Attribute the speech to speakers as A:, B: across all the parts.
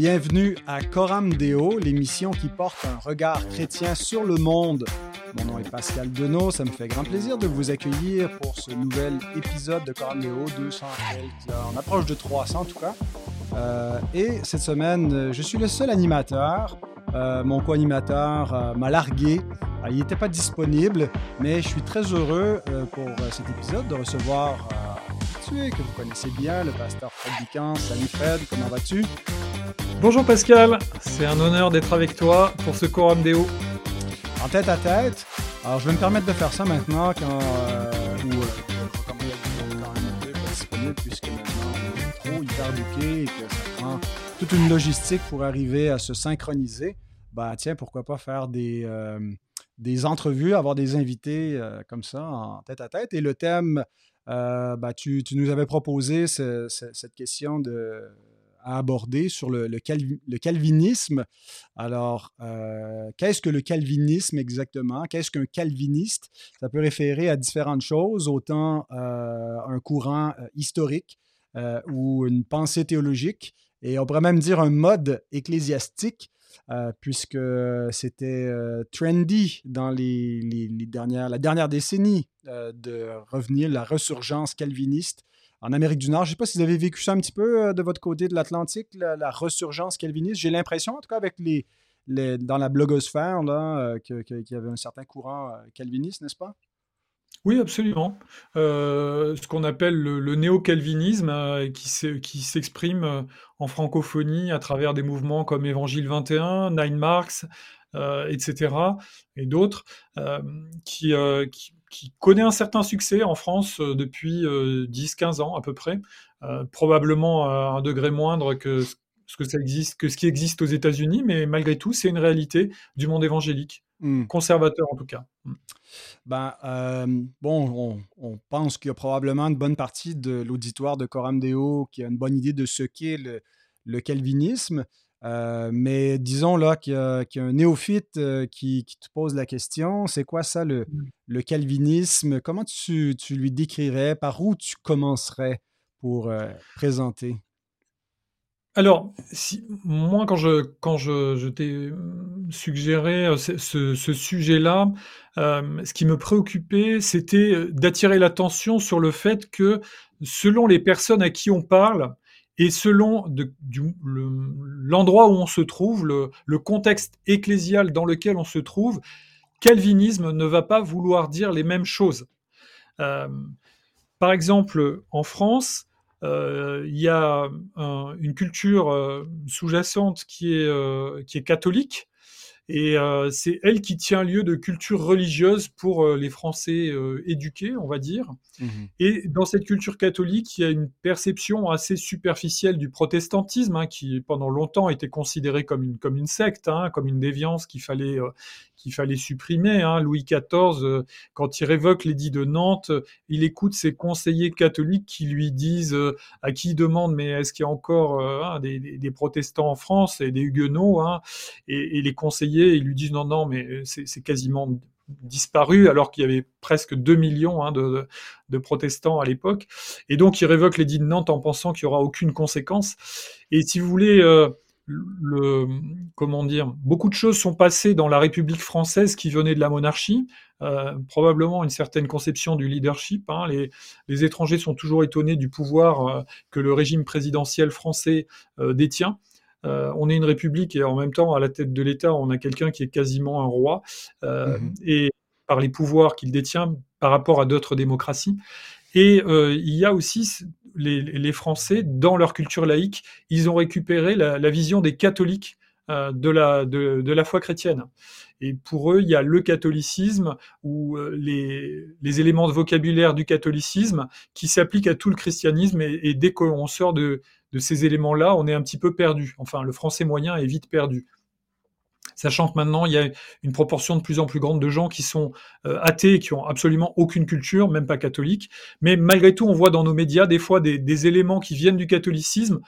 A: Bienvenue à Coram Deo, l'émission qui porte un regard chrétien sur le monde. Mon nom est Pascal Denot, ça me fait grand plaisir de vous accueillir pour ce nouvel épisode de Coram Deo, 200 on approche de 300 en tout cas. Euh, et cette semaine, je suis le seul animateur. Euh, mon co-animateur euh, m'a largué. il n'était pas disponible, mais je suis très heureux pour cet épisode de recevoir que vous connaissez bien, le pasteur Fred Bican. Salut Fred, comment vas-tu?
B: Bonjour Pascal, c'est un honneur d'être avec toi pour ce Coram Deo.
A: En tête à tête, alors je vais me permettre de faire ça maintenant quand, euh, où, euh, puisque maintenant on est trop hyper et que ça prend toute une logistique pour arriver à se synchroniser. Bah tiens, pourquoi pas faire des, euh, des entrevues, avoir des invités euh, comme ça en tête à tête. Et le thème euh, bah, tu, nous avais proposé cette question de, à aborder sur le, calvinisme. Alors, euh, qu'est-ce que le calvinisme exactement? Qu'est-ce qu'un calviniste? Ça peut référer à différentes choses, autant euh, un courant historique ou une pensée théologique, et on pourrait même dire un mode ecclésiastique. puisque c'était trendy dans les, dernières, la dernière décennie euh, de revenir, la resurgence calviniste en Amérique du Nord. Je ne sais pas si vous avez vécu ça un petit peu euh, de votre côté de l'Atlantique, la, resurgence calviniste. J'ai l'impression, en tout cas, avec les, dans la blogosphère, euh, qu'il y avait un certain courant calviniste, n'est-ce pas?
B: Oui, absolument. ce qu'on appelle le, néo-calvinisme, qui s'exprime en francophonie à travers des mouvements comme Évangile 21, Nine Marks, etc., et d'autres, qui, qui connaît un certain succès en France euh, depuis 10-15 euh, ans à peu près, euh, probablement à un degré moindre que ce que ça existe, que ce qui existe aux États-Unis, mais malgré tout, c'est une réalité du monde évangélique, mmh. conservateur en tout cas. Mmh.
A: Ben, bon, on, pense qu'il y a probablement une bonne partie de l'auditoire de Coram Deo qui a une bonne idée de ce qu'est le, le calvinisme. Euh, mais disons là qu'il y, a un néophyte euh, qui, te pose la question, c'est quoi ça le, mmh. calvinisme? Comment tu, lui décrirais? Par où tu commencerais pour euh, présenter?
B: Alors, si, moi, quand je, quand je, t'ai suggéré ce, ce sujet-là, ce qui me préoccupait, c'était d'attirer l'attention sur le fait que selon les personnes à qui on parle, et selon l'endroit où on se trouve, le, contexte ecclésial dans lequel on se trouve, calvinisme ne va pas vouloir dire les mêmes choses. Euh, par exemple, en France, euh, il y a une culture euh, sous-jacente qui est, qui est catholique, et euh, c'est elle qui tient lieu de culture religieuse pour euh, les Français euh, éduqués, on va dire. Mmh et dans cette culture catholique, il y a une perception assez superficielle du protestantisme, hein, qui pendant longtemps était considéré comme une, comme une secte, hein, comme une déviance qu'il fallait, qu'il fallait supprimer. Hein. Louis XIV, quand il révoque l'édit de Nantes, il écoute ses conseillers catholiques qui lui disent, à qui il demande, mais est-ce qu'il y a encore des, protestants en France et des huguenots et, les conseillers, ils lui disent, non, non, mais c'est quasiment disparu alors qu'il y avait presque 2 millions de, protestants à l'époque. Et donc il révoque l'édit de Nantes en pensant qu'il n'y aura aucune conséquence. Et si vous voulez, le, comment dire, beaucoup de choses sont passées dans la République française qui venait de la monarchie, euh, probablement une certaine conception du leadership. Hein. Les, étrangers sont toujours étonnés du pouvoir euh, que le régime présidentiel français euh, on est une république et en même temps, à la tête de l'État, on a quelqu'un qui est quasiment un roi, mmh et par les pouvoirs qu'il détient par rapport à d'autres démocraties. Et il y a aussi les, Français, dans leur culture laïque, ils ont récupéré la, vision des catholiques euh, de, la, de, la foi chrétienne. Et pour eux, il y a le catholicisme ou euh, les, éléments de vocabulaire du catholicisme qui s'appliquent à tout le christianisme. Et, dès qu'on sort de, de ces éléments-là, on est un petit peu perdu. Enfin, le français moyen est vite perdu sachant que maintenant il y a une proportion de plus en plus grande de gens qui sont euh, athées, qui ont absolument aucune culture, même pas catholique. Mais malgré tout, on voit dans nos médias des fois des, éléments qui viennent du catholicisme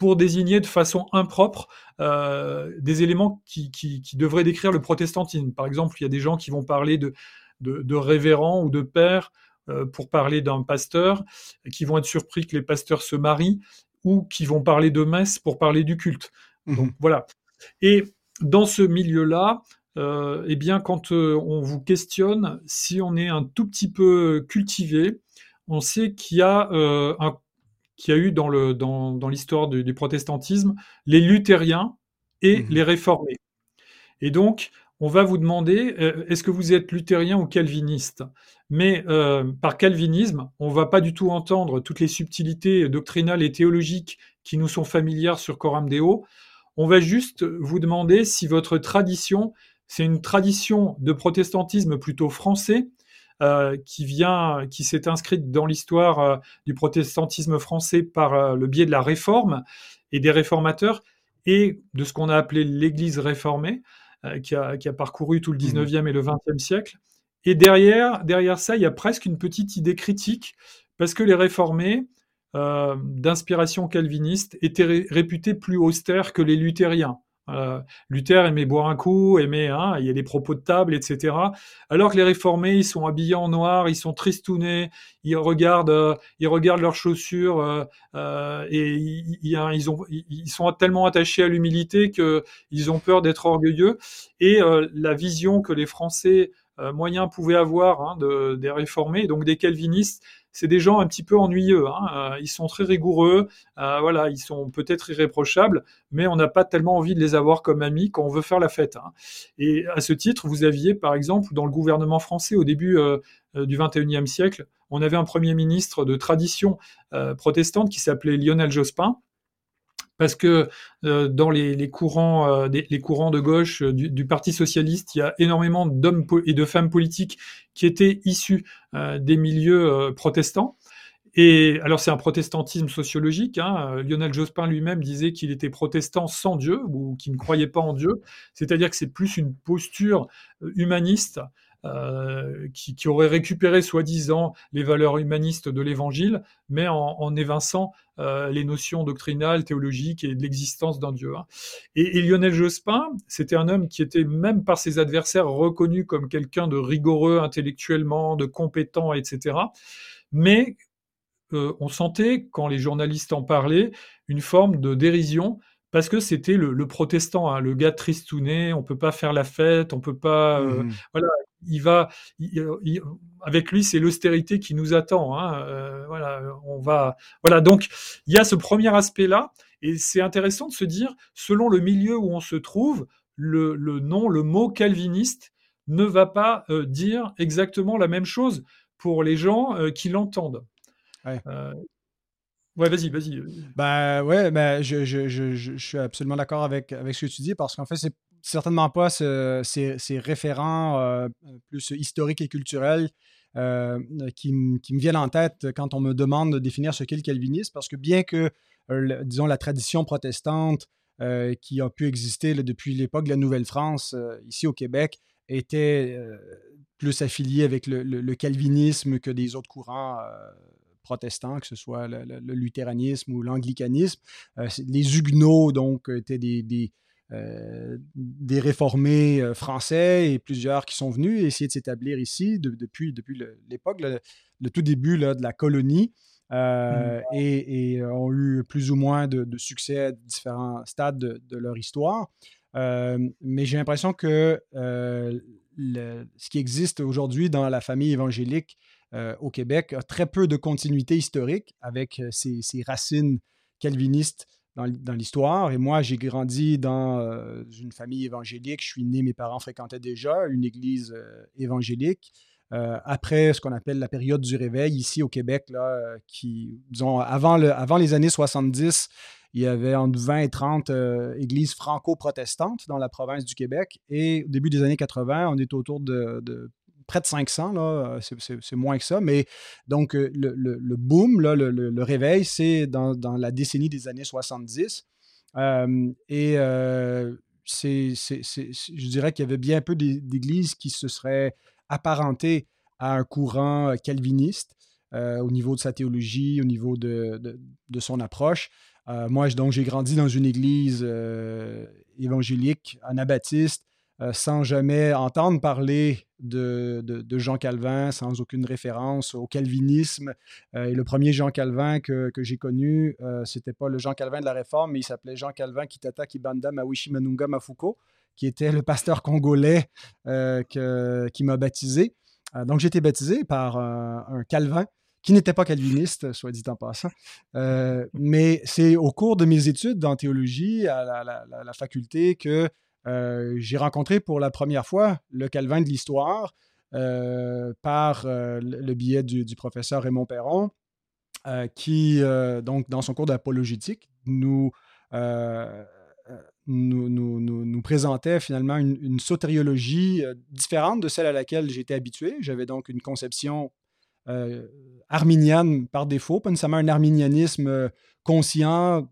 B: pour désigner de façon impropre euh, des éléments qui, devraient décrire le protestantisme. Par exemple, il y a des gens qui vont parler de, de, révérend ou de père euh, pour parler d'un pasteur, qui vont être surpris que les pasteurs se marient, ou qui vont parler de messe pour parler du culte. Donc mhm. voilà. Et dans ce milieu-là, euh, eh bien, quand euh, on vous questionne, si on est un tout petit peu cultivé, on sait qu'il y a un qu'il y a eu dans, le, dans, dans l'histoire du, du, protestantisme les luthériens et mhm. les réformés. Et donc, on va vous demander, euh, est-ce que vous êtes luthérien ou calviniste? Mais euh, par calvinisme, on va pas du tout entendre toutes les subtilités doctrinales et théologiques qui nous sont familières sur Coram Deo. On va juste vous demander si votre tradition, c'est une tradition de protestantisme plutôt français, euh, qui vient, qui s'est inscrite dans l'histoire du protestantisme français par le biais de la réforme et des réformateurs et de ce qu'on a appelé l'Église réformée, euh, qui, a, parcouru tout le 19e mmh. et le 20e siècle. Et derrière, derrière ça, il y a presque une petite idée critique, parce que les réformés, euh, d'inspiration calviniste, étaient réputés plus austères que les luthériens. Euh, Luther aimait boire un coup, aimait, hein, il y a des propos de table, etc. Alors que les réformés, ils sont habillés en noir, ils sont tristounés, ils regardent, euh, ils regardent leurs chaussures euh, et ils, ils, ont, ils sont tellement attachés à l'humilité qu'ils ont peur d'être orgueilleux. Et la vision que les Français moyens pouvaient avoir hein, de, des réformés, donc des calvinistes, c'est des gens un petit peu ennuyeux. Hein. Euh, ils sont très rigoureux, euh, voilà, ils sont peut-être irréprochables, mais on n'a pas tellement envie de les avoir comme amis quand on veut faire la fête. Hein. Et à ce titre, vous aviez, par exemple, dans le gouvernement français au début euh, du XXIe siècle, on avait un premier ministre de tradition protestante qui s'appelait Lionel Jospin, parce que euh, dans les, courants, euh, les courants de gauche euh, du, Parti socialiste, il y a énormément d'hommes et de femmes politiques qui étaient issus des milieux protestants. Et alors c'est un protestantisme sociologique. Hein. Lionel Jospin lui-même disait qu'il était protestant sans Dieu ou qu'il ne croyait pas en Dieu. C'est-à-dire que c'est plus une posture humaniste euh, qui, qui, aurait récupéré soi-disant les valeurs humanistes de l'Évangile, mais en, en évinçant euh, les notions doctrinales, théologiques et de l'existence d'un Dieu. Hein. Et, et, Lionel Jospin, c'était un homme qui était même par ses adversaires reconnu comme quelqu'un de rigoureux intellectuellement, de compétent, etc. Mais euh, on sentait, quand les journalistes en parlaient, une forme de dérision parce que c'était le, le, protestant, hein, le gars tristouné, on peut pas faire la fête, on peut pas, euh, mmh voilà, il va, avec lui, c'est l'austérité qui nous attend. Hein, euh, voilà, on va, voilà. Donc, il y a ce premier aspect-là, et c'est intéressant de se dire, selon le milieu où on se trouve, le, le nom, le mot calviniste ne va pas euh, dire exactement la même chose pour les gens euh, qui l'entendent. Ouais. Ouais, vas-y, vas-y.
A: Ben ouais, ben, je, je, je, je suis absolument d'accord avec, avec ce que tu dis parce qu'en fait, c'est certainement pas ces, référents euh, plus historiques et culturels euh, qui, me viennent en tête quand on me demande de définir ce qu'est le calvinisme, parce que bien que, euh, disons, la tradition protestante qui a pu exister depuis l'époque de la Nouvelle-France, ici au Québec, était plus affiliée avec le, calvinisme que des autres courants protestants, que ce soit le, luthéranisme ou l'anglicanisme. les Huguenots, donc, étaient des, euh, des réformés euh, français et plusieurs qui sont venus essayer de s'établir ici depuis, depuis l'époque, le, tout début de la colonie. Euh, mmh. et, ont eu plus ou moins de, succès à différents stades de, leur histoire. mais j'ai l'impression que ce qui existe aujourd'hui dans la famille évangélique au Québec a très peu de continuité historique avec ses, ses racines calvinistes dans, l'histoire. Et moi, j'ai grandi dans euh, une famille évangélique. Je suis né, mes parents fréquentaient déjà une église euh, évangélique. Euh, après ce qu'on appelle la période du réveil ici au Québec, là, qui, disons, avant, le, avant les années 70, il y avait entre 20 et 30 églises franco-protestantes dans la province du Québec. Et au début des années 80, on est autour de, de près de 500, là, c'est, moins que ça. Mais donc, euh, le, boom, là, le, réveil, c'est dans, la décennie des années 70. Euh, et euh, c'est, je dirais qu'il y avait bien peu d'églises qui se seraient apparentées à un courant calviniste au niveau de sa théologie, au niveau de, de, de son approche. moi, donc, j'ai grandi dans une église évangélique anabaptiste sans jamais entendre parler de, Jean Calvin, sans aucune référence au calvinisme. et le premier Jean Calvin que, j'ai connu, c'était pas le Jean Calvin de la Réforme, mais il s'appelait Jean Calvin Kitata Kibanda Mawishi Manunga Mafuko, qui était le pasteur congolais qui m'a baptisé. donc j'ai été baptisé par un Calvin qui n'était pas calviniste, soit dit en passant. Euh, mais c'est au cours de mes études en théologie à la, faculté que euh, j'ai rencontré pour la première fois le Calvin de l'histoire euh, par le biais du, professeur Raymond Perron, qui, donc, dans son cours d'apologétique, nous, nous, présentait finalement une, une sotériologie différente de celle à laquelle j'étais habitué. J'avais donc une conception euh, arminienne par défaut, pas nécessairement un arminianisme euh, conscient,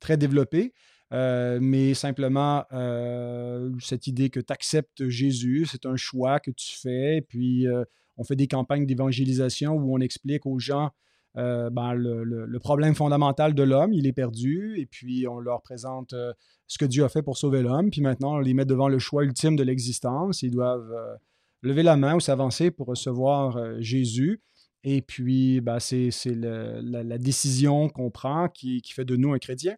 A: très développé, euh, mais simplement cette idée que tu acceptes Jésus, c'est un choix que tu fais, puis on fait des campagnes d'évangélisation où on explique aux gens ben, le, problème fondamental de l'homme, il est perdu, et puis on leur présente ce que Dieu a fait pour sauver l'homme, puis maintenant on les met devant le choix ultime de l'existence, ils doivent lever la main ou s'avancer pour recevoir euh, Jésus. Et puis, ben, c'est la, décision qu'on prend qui, fait de nous un chrétien.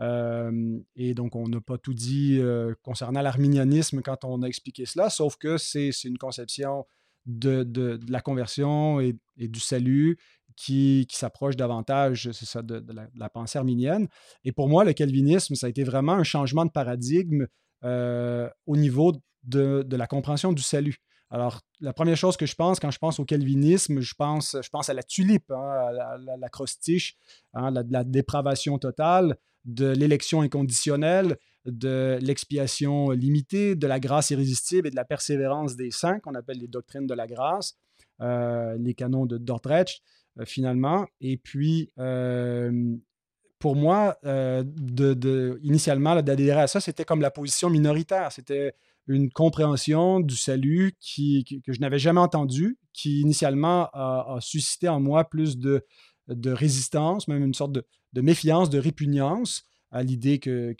A: Et donc, on n'a pas tout dit concernant l'arminianisme quand on a expliqué cela, sauf que c'est une conception de, la conversion et, du salut qui, s'approche davantage, de, la, pensée arminienne. Et pour moi, le calvinisme, ça a été vraiment un changement de paradigme au niveau de, la compréhension du salut. Alors, la première chose que je pense quand je pense au calvinisme, je pense, je pense à la tulipe, hein, à l'acrostiche, la, hein, la, dépravation totale, de l'élection inconditionnelle, de l'expiation limitée, de la grâce irrésistible et de la persévérance des saints, qu'on appelle les doctrines de la grâce, euh, les canons de Dordrecht, euh, finalement. Et puis, euh, pour moi, de, initialement, d'adhérer à ça, c'était comme la position minoritaire. C'était une compréhension du salut qui, que je n'avais jamais entendu, qui initialement a, suscité en moi plus de, de, résistance, même une sorte de, méfiance, de répugnance à l'idée que,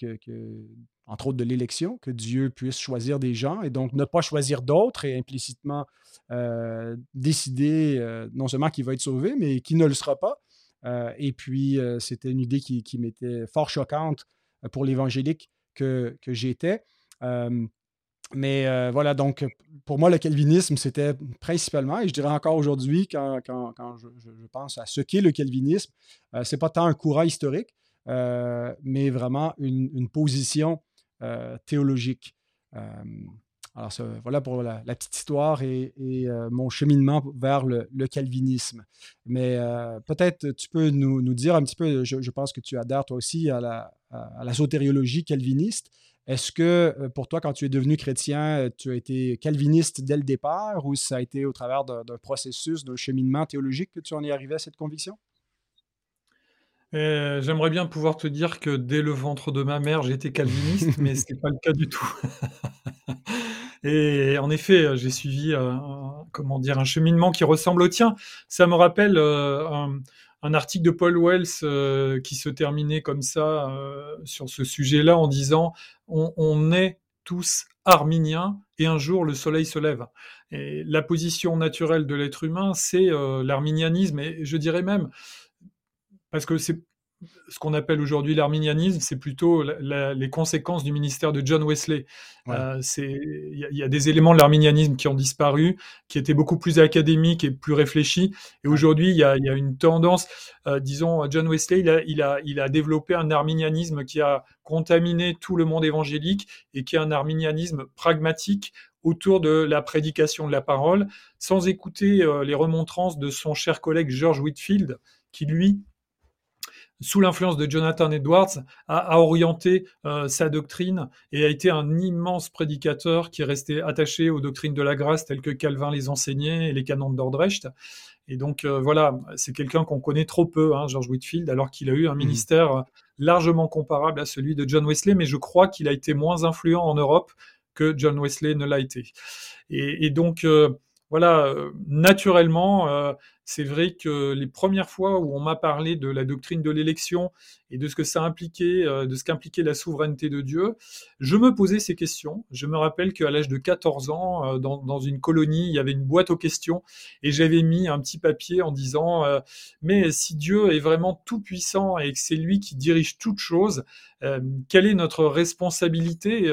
A: entre autres de l'élection, que Dieu puisse choisir des gens et donc ne pas choisir d'autres et implicitement euh, décider euh, non seulement qu'il va être sauvé, mais qu'il ne le sera pas. Euh, et puis, c'était une idée qui, qui m'était fort choquante pour l'évangélique que, que j'étais. Mais euh, voilà, donc pour moi, le calvinisme, c'était principalement, et je dirais encore aujourd'hui, quand, je, pense à ce qu'est le calvinisme, euh, c'est pas tant un courant historique, euh, mais vraiment une, position théologique. alors, voilà pour la, petite histoire et, mon cheminement vers le, calvinisme. Mais peut-être tu peux nous, dire un petit peu, je, pense que tu adhères toi aussi à la, la sotériologie calviniste. Est-ce que euh, pour toi, quand tu es devenu chrétien, euh, tu as été calviniste dès le départ ou ça a été au travers d'un processus, d'un cheminement théologique que tu en es arrivé à cette conviction?
B: Euh, j'aimerais bien pouvoir te dire que dès le ventre de ma mère, j'étais calviniste, mais ce n'est pas le cas du tout. Et en effet, j'ai suivi comment dire, un cheminement qui ressemble au tien. Ça me rappelle un article de Paul Wells euh, qui se terminait comme ça euh, sur ce sujet-là en disant on, est tous arminiens et un jour le soleil se lève. La position naturelle de l'être humain, c'est euh, l'arminianisme et je dirais même parce que c'est ce qu'on appelle aujourd'hui l'arminianisme, c'est plutôt les conséquences du ministère de John Wesley. Euh, il y, a des éléments de l'arminianisme qui ont disparu, qui étaient beaucoup plus académiques et plus réfléchis. Et aujourd'hui, il y, a, une tendance, euh, disons, John Wesley, il a, il, a, développé un arminianisme qui a contaminé tout le monde évangélique et qui est un arminianisme pragmatique autour de la prédication de la parole, sans écouter euh, les remontrances de son cher collègue George Whitfield, qui lui sous l'influence de Jonathan Edwards, a, orienté euh, sa doctrine et a été un immense prédicateur qui est resté attaché aux doctrines de la grâce telles que Calvin les enseignait et les canons de Dordrecht. Et donc euh, voilà, c'est quelqu'un qu'on connaît trop peu, hein, George Whitfield, alors qu'il a eu un mmh. ministère largement comparable à celui de John Wesley, mais je crois qu'il a été moins influent en Europe que John Wesley ne l'a été. Et, donc, euh, voilà, euh, naturellement, euh, c'est vrai que les premières fois où on m'a parlé de la doctrine de l'élection et de ce que ça impliquait, euh, de ce qu'impliquait la souveraineté de Dieu, je me posais ces questions. Je me rappelle qu'à l'âge de 14 ans, dans, une colonie, il y avait une boîte aux questions et j'avais mis un petit papier en disant mais si Dieu est vraiment tout puissant et que c'est lui qui dirige toutes choses, quelle est notre responsabilité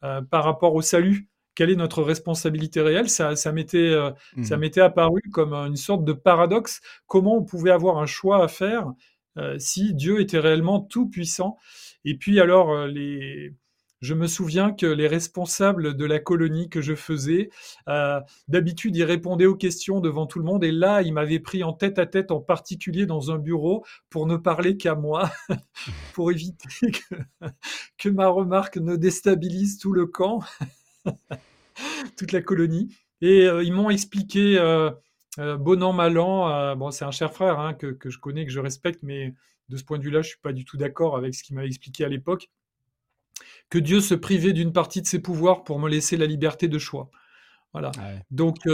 B: par rapport au salut? Quelle est notre responsabilité réelle Ça, ça m'était, euh, ça mmh. m'était apparu comme une sorte de paradoxe. Comment on pouvait avoir un choix à faire euh, si Dieu était réellement tout puissant Et puis alors, euh, les, je me souviens que les responsables de la colonie que je faisais, d'habitude, ils répondaient aux questions devant tout le monde. Et là, ils m'avaient pris en tête à tête, en particulier dans un bureau, pour ne parler qu'à moi, pour éviter que, que ma remarque ne déstabilise tout le camp. toute la colonie. Et euh, ils m'ont expliqué, euh, euh, bon an, mal an, bon, c'est un cher frère hein, que, je connais, que je respecte, mais de ce point de vue-là, je suis pas du tout d'accord avec ce qu'il m'avait expliqué à l'époque, que Dieu se privait d'une partie de ses pouvoirs pour me laisser la liberté de choix. Voilà. Donc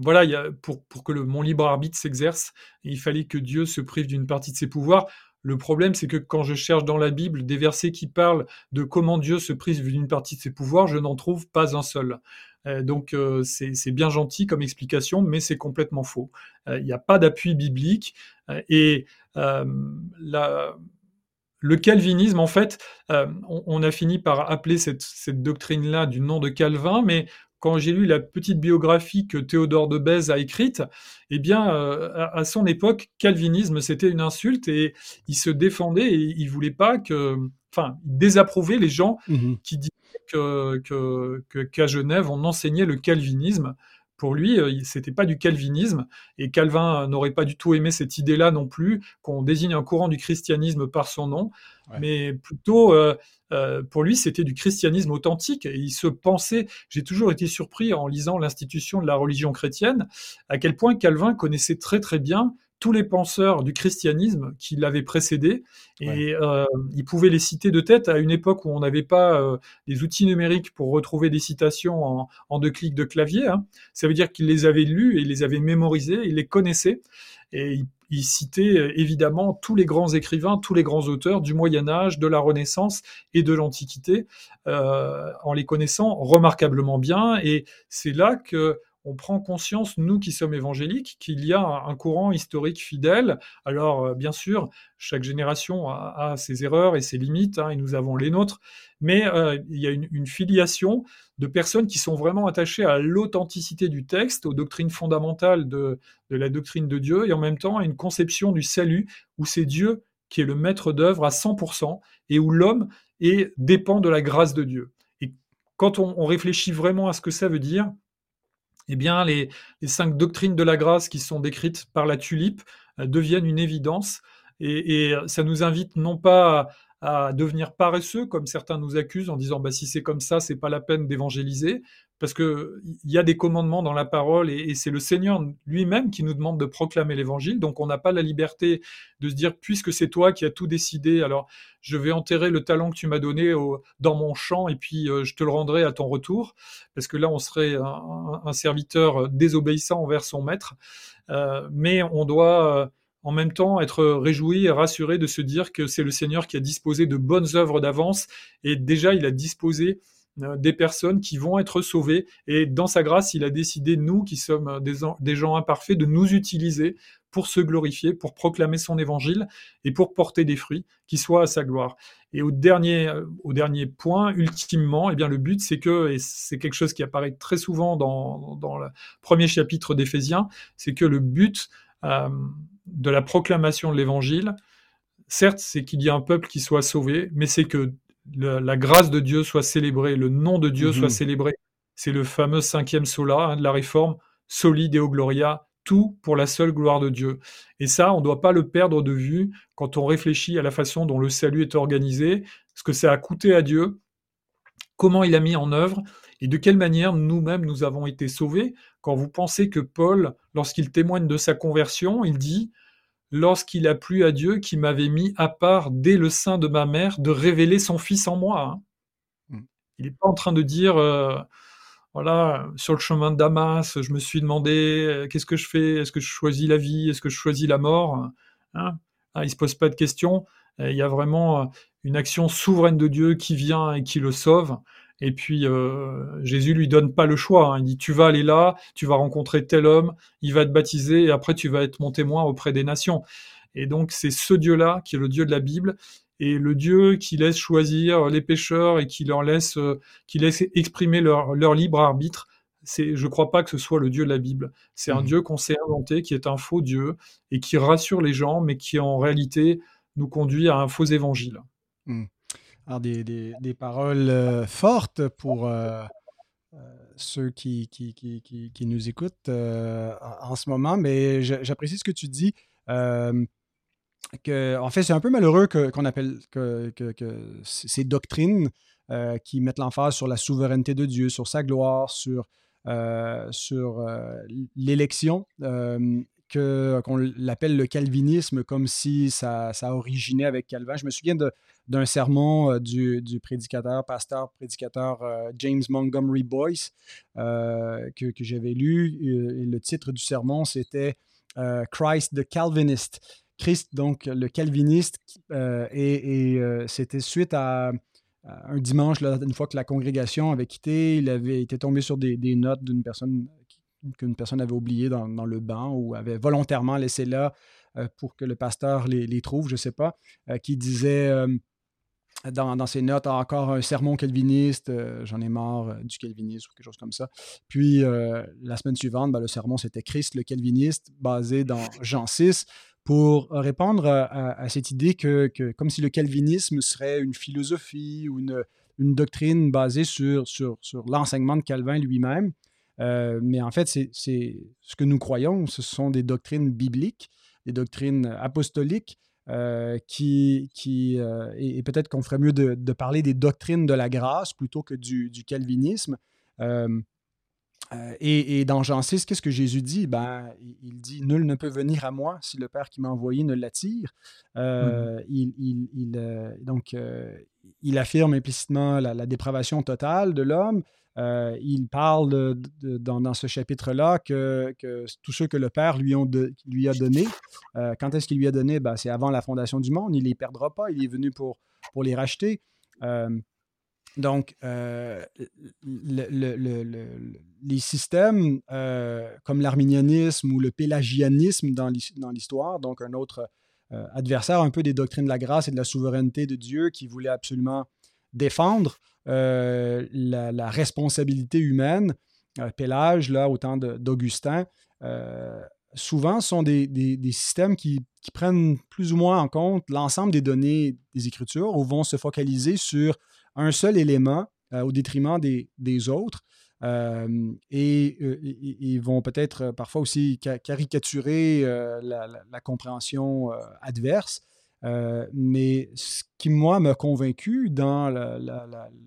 B: voilà, y a, pour, pour, que le, mon libre arbitre s'exerce, il fallait que Dieu se prive d'une partie de ses pouvoirs. Le problème, c'est que quand je cherche dans la Bible des versets qui parlent de comment Dieu se prive d'une partie de ses pouvoirs, je n'en trouve pas un seul. Euh, donc euh, c'est bien gentil comme explication, mais c'est complètement faux. Euh, il n'y a pas d'appui biblique et le calvinisme, en fait, on, a fini par appeler cette, cette doctrine-là du nom de Calvin, mais quand j'ai lu la petite biographie que Théodore de Bèze a écrite, eh bien, euh, à, son époque, calvinisme, c'était une insulte et il se défendait et il voulait pas que, enfin, il désapprouvait les gens mmh qui disaient que, qu'à Genève, on enseignait le calvinisme. Pour lui, euh, c'était pas du calvinisme et Calvin n'aurait pas du tout aimé cette idée-là non plus, qu'on désigne un courant du christianisme par son nom, mais plutôt euh, euh, pour lui, c'était du christianisme authentique. Et il se pensait, j'ai toujours été surpris en lisant l'institution de la religion chrétienne, à quel point Calvin connaissait très très bien tous les penseurs du christianisme qui l'avaient précédé et euh, il pouvait les citer de tête à une époque où on n'avait pas euh, des outils numériques pour retrouver des citations en, deux clics de clavier. Hein. Ça veut dire qu'il les avait lus et il les avait mémorisés, il les connaissait et il il citait euh, évidemment tous les grands écrivains, tous les grands auteurs du Moyen Âge, de la Renaissance et de l'Antiquité, euh, en les connaissant remarquablement bien. Et c'est là que on prend conscience, nous qui sommes évangéliques, qu'il y a un courant historique fidèle. Alors, euh, bien sûr, chaque génération a, ses erreurs et ses limites, hein, et nous avons les nôtres, mais euh, il y a une, filiation de personnes qui sont vraiment attachées à l'authenticité du texte, aux doctrines fondamentales de, de, la doctrine de Dieu, et en même temps à une conception du salut où c'est Dieu qui est le maître d'œuvre à 100%, et où l'homme dépend de la grâce de Dieu. Et quand on réfléchit vraiment à ce que ça veut dire, eh bien, les, cinq doctrines de la grâce qui sont décrites par la tulipe euh, deviennent une évidence. Et, ça nous invite non pas à, devenir paresseux, comme certains nous accusent en disant bah, si c'est comme ça, c'est pas la peine d'évangéliser, parce qu'il y a des commandements dans la parole et, c'est le Seigneur lui-même qui nous demande de proclamer l'évangile. Donc on n'a pas la liberté de se dire puisque c'est toi qui as tout décidé, alors je vais enterrer le talent que tu m'as donné dans mon champ et puis euh, je te le rendrai à ton retour, parce que là on serait un, serviteur désobéissant envers son maître. Euh, mais on doit euh, en même temps être réjoui et rassuré de se dire que c'est le Seigneur qui a disposé de bonnes œuvres d'avance et déjà il a disposé euh, des personnes qui vont être sauvées. Et dans sa grâce, il a décidé, nous qui sommes des, gens imparfaits, de nous utiliser pour se glorifier, pour proclamer son évangile et pour porter des fruits qui soient à sa gloire. Et au dernier, euh, point, ultimement, eh bien, le but, c'est que, et c'est quelque chose qui apparaît très souvent dans, le premier chapitre d'Éphésiens, c'est que le but euh, de la proclamation de l'évangile, certes, c'est qu'il y ait un peuple qui soit sauvé, mais c'est que la grâce de Dieu soit célébrée, le nom de Dieu soit mhm. célébré. C'est le fameux cinquième sola hein, de la réforme, soli deo gloria, tout pour la seule gloire de Dieu. Et ça, on ne doit pas le perdre de vue quand on réfléchit à la façon dont le salut est organisé, ce que ça a coûté à Dieu, comment il a mis en œuvre et de quelle manière nous-mêmes nous avons été sauvés. Quand vous pensez que Paul, lorsqu'il témoigne de sa conversion, il dit lorsqu'il a plu à Dieu qui m'avait mis à part dès le sein de ma mère de révéler son Fils en moi. Hein. Mm. Il n'est pas en train de dire, euh, voilà, sur le chemin de Damas, je me suis demandé qu'est-ce que je fais? Est-ce que je choisis la vie? Est-ce que je choisis la mort? Hein? Ah, Il se pose pas de questions. Il y a vraiment une action souveraine de Dieu qui vient et qui le sauve. Et puis euh, Jésus lui donne pas le choix. Hein. Il dit tu vas aller là, tu vas rencontrer tel homme, il va te baptiser et après tu vas être mon témoin auprès des nations. Et donc c'est ce Dieu-là qui est le Dieu de la Bible et le Dieu qui laisse choisir les pécheurs et qui leur laisse, euh, qui laisse exprimer leur, leur libre arbitre. C'est, je crois pas que ce soit le Dieu de la Bible. C'est un mmh. Dieu qu'on s'est inventé, qui est un faux Dieu et qui rassure les gens, mais qui en réalité nous conduit à un faux évangile.
A: Mmh. Alors, des, des, des paroles euh, fortes pour euh, euh, ceux qui, qui, qui, qui, nous écoutent en ce moment, mais j'apprécie ce que tu dis. que, en fait, c'est un peu malheureux qu'on appelle que, que, ces doctrines qui mettent l'emphase sur la souveraineté de Dieu, sur sa gloire, sur, sur l'élection, qu'on l'appelle le calvinisme comme si ça, originait avec Calvin. Je me souviens d'un sermon euh, du, prédicateur, pasteur, prédicateur euh, James Montgomery Boyce euh, que, j'avais lu. Le titre du sermon, c'était Christ the Calvinist. Christ, donc le calviniste, et, c'était suite à un dimanche, là, une fois que la congrégation avait quitté, il avait été tombé sur des notes d'une personne qu'une personne avait oublié dans, le banc ou avait volontairement laissé là euh, pour que le pasteur les, trouve, je ne sais pas, euh, qui disait euh, dans, ses notes encore un sermon calviniste, j'en ai marre du calvinisme ou quelque chose comme ça. Puis la semaine suivante, ben, le sermon c'était Christ le calviniste, basé dans Jean 6, pour répondre à, cette idée que, comme si le calvinisme serait une philosophie ou une, une doctrine basée sur, sur, sur l'enseignement de Calvin lui-même. Euh, mais en fait, c'est ce que nous croyons, ce sont des doctrines bibliques, des doctrines apostoliques, euh, qui, qui euh, et, peut-être qu'on ferait mieux de, parler des doctrines de la grâce plutôt que du, calvinisme. Et, dans Jean 6, qu'est-ce que Jésus dit? Ben, il dit Nul ne peut venir à moi si le Père qui m'a envoyé ne l'attire. Mmh. il, donc, il affirme implicitement la dépravation totale de l'homme. Euh, il parle dans, ce chapitre-là que, tous ceux que le Père lui, a donné, euh, quand est-ce qu'il lui a donné? Ben, c'est avant la fondation du monde. Il ne les perdra pas. Il est venu pour, pour les racheter. Euh, donc, les systèmes comme l'arminianisme ou le pélagianisme dans l'histoire, donc un autre adversaire un peu des doctrines de la grâce et de la souveraineté de Dieu qui voulait absolument défendre euh, la, responsabilité humaine. Euh, Pélage, là, au temps d'Augustin, euh, souvent sont des, systèmes qui, prennent plus ou moins en compte l'ensemble des données des Écritures ou vont se focaliser sur un seul élément au détriment des, autres. et ils vont peut-être parfois aussi caricaturer la, compréhension adverse. Euh, mais ce qui, moi, m'a convaincu dans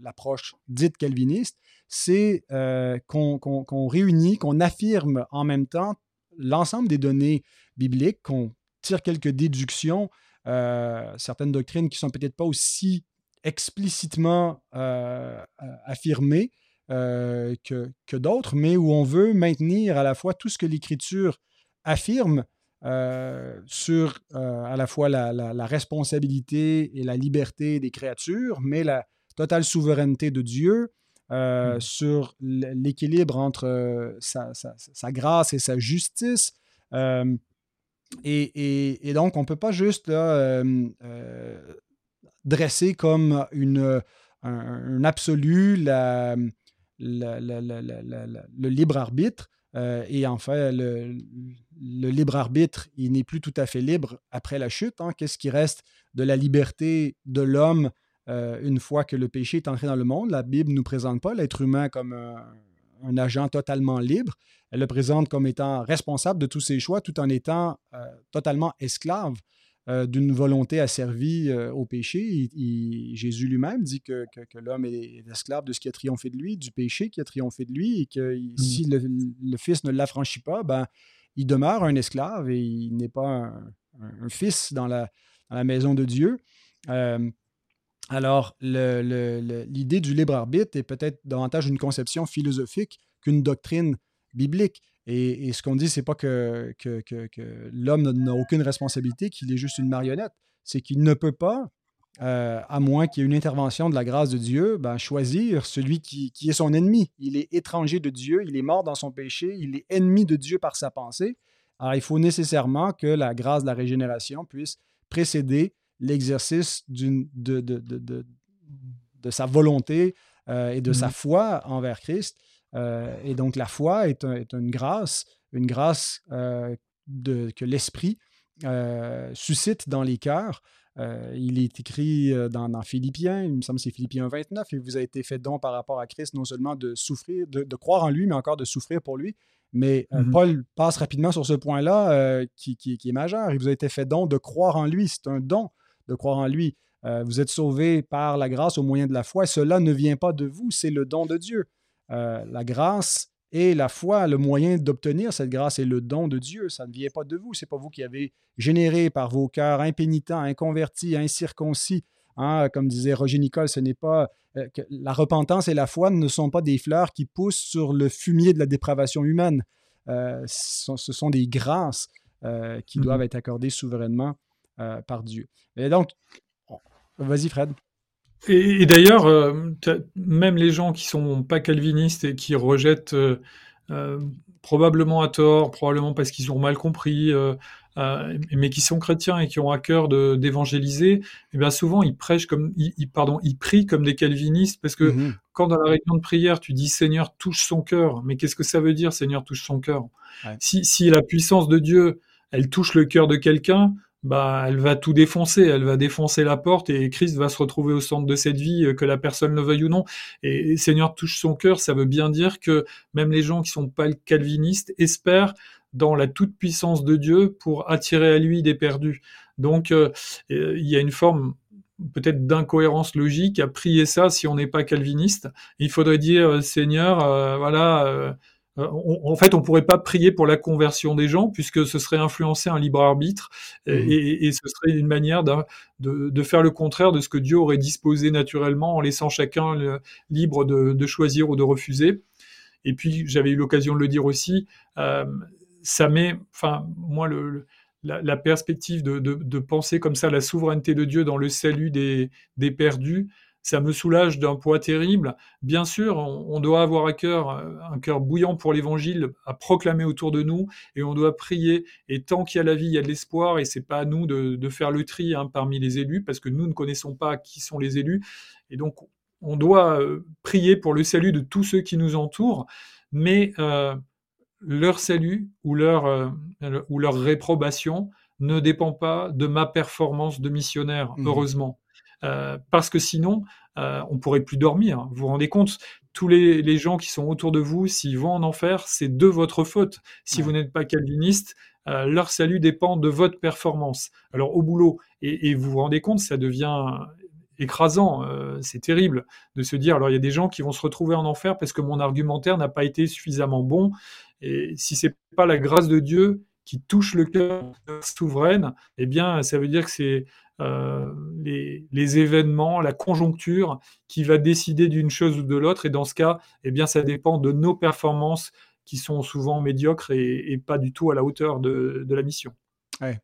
A: l'approche dite calviniste, c'est euh, qu'on réunit, qu'on affirme en même temps l'ensemble des données bibliques, qu'on tire quelques déductions, euh, certaines doctrines qui sont peut-être pas aussi explicitement affirmées que d'autres, mais où on veut maintenir à la fois tout ce que l'Écriture affirme, euh, sur euh, à la fois la, responsabilité et la liberté des créatures, mais la totale souveraineté de Dieu, euh, mmh. sur l'équilibre entre sa, grâce et sa justice. Et, donc, on ne peut pas juste dresser comme une, un, absolu le libre arbitre. Euh, et enfin, le, libre arbitre, il n'est plus tout à fait libre après la chute. Hein. Qu'est-ce qui reste de la liberté de l'homme euh, une fois que le péché est entré dans le monde? La Bible ne nous présente pas l'être humain comme un, agent totalement libre. Elle le présente comme étant responsable de tous ses choix tout en étant euh, totalement esclave euh, d'une volonté asservie euh, au péché. Jésus lui-même dit que, l'homme est, esclave de ce qui a triomphé de lui, du péché qui a triomphé de lui, et que mm. si le, Fils ne l'affranchit pas, ben, il demeure un esclave et il n'est pas un, fils dans la, maison de Dieu. Euh, Alors, l'idée du libre arbitre est peut-être davantage une conception philosophique qu'une doctrine biblique. Et, ce qu'on dit, c'est pas que, que, l'homme n'a aucune responsabilité, qu'il est juste une marionnette. C'est qu'il ne peut pas, euh, à moins qu'il y ait une intervention de la grâce de Dieu, ben, choisir celui qui, qui, est son ennemi. Il est étranger de Dieu, il est mort dans son péché, il est ennemi de Dieu par sa pensée. Alors, il faut nécessairement que la grâce de la régénération puisse précéder l'exercice de, de, de, de, sa volonté euh, et de sa mmh foi envers Christ. Euh, et donc, la foi est, une grâce, une grâce euh, que l'Esprit suscite dans les cœurs. il est écrit dans, dans, Philippiens, il me semble que c'est Philippiens 29, et vous avez été fait don par rapport à Christ, non seulement de souffrir, de, croire en lui, mais encore de souffrir pour lui. Mais mmh Paul passe rapidement sur ce point-là qui, qui, qui, est majeur. Il vous a été fait don de croire en lui. C'est un don de croire en lui. Euh, vous êtes sauvé par la grâce au moyen de la foi. cela ne vient pas de vous, c'est le don de Dieu. Euh, la grâce et la foi, le moyen d'obtenir cette grâce est le don de Dieu. Ça ne vient pas de vous. C'est pas vous qui avez généré par vos cœurs impénitents, inconvertis, incirconcis. Hein, comme disait Roger Nicole, ce n'est pas euh, que la repentance et la foi ne sont pas des fleurs qui poussent sur le fumier de la dépravation humaine. ce, sont, des grâces qui mm-hmm. doivent être accordées souverainement euh, par Dieu. Et donc, vas-y Fred.
B: Et, d'ailleurs, euh, même les gens qui sont pas calvinistes et qui rejettent euh, probablement à tort, probablement parce qu'ils ont mal compris, mais qui sont chrétiens et qui ont à cœur d'évangéliser, eh bien souvent ils prêchent comme, ils, pardon, ils prient comme des calvinistes parce que mm-hmm. quand dans la réunion de prière tu dis Seigneur touche son cœur, mais qu'est-ce que ça veut dire Seigneur touche son cœur? Si, si la puissance de Dieu elle touche le cœur de quelqu'un, bah, elle va tout défoncer, elle va défoncer la porte et Christ va se retrouver au centre de cette vie, euh, que la personne le veuille ou non. Et, Seigneur touche son cœur, ça veut bien dire que même les gens qui sont pas calvinistes espèrent dans la toute puissance de Dieu pour attirer à lui des perdus. Donc, euh, euh, il y a une forme peut-être d'incohérence logique à prier ça si on n'est pas calviniste. Il faudrait dire, Seigneur, voilà en fait, on pourrait pas prier pour la conversion des gens puisque ce serait influencer un libre arbitre mmh. et, ce serait une manière de, faire le contraire de ce que Dieu aurait disposé naturellement en laissant chacun libre de, choisir ou de refuser. Et puis, j'avais eu l'occasion de le dire aussi, euh, ça met, enfin, moi, le, la, perspective de, penser comme ça la souveraineté de Dieu dans le salut des, des perdus, ça me soulage d'un poids terrible. Bien sûr, on, doit avoir à cœur euh, un cœur bouillant pour l'évangile à proclamer autour de nous et on doit prier. Et tant qu'il y a la vie, il y a de l'espoir et c'est pas à nous de, faire le tri hein, parmi les élus parce que nous ne connaissons pas qui sont les élus. Et donc, on doit euh, prier pour le salut de tous ceux qui nous entourent, mais euh, leur salut ou leur, ou leur réprobation ne dépend pas de ma performance de missionnaire, mmh heureusement. Euh, parce que sinon, euh, on pourrait plus dormir. Vous vous rendez compte tous les, gens qui sont autour de vous, s'ils vont en enfer, c'est de votre faute. Si vous n'êtes pas calviniste, euh, leur salut dépend de votre performance. Alors au boulot, et, vous vous rendez compte, ça devient écrasant, c'est terrible de se dire, alors il y a des gens qui vont se retrouver en enfer parce que mon argumentaire n'a pas été suffisamment bon, et si c'est pas la grâce de Dieu qui touche le cœur souveraine, eh bien ça veut dire que c'est euh, les, événements, la conjoncture qui va décider d'une chose ou de l'autre. Et dans ce cas, eh bien, ça dépend de nos performances qui sont souvent médiocres et, pas du tout à la hauteur de, la mission.
A: Ouais.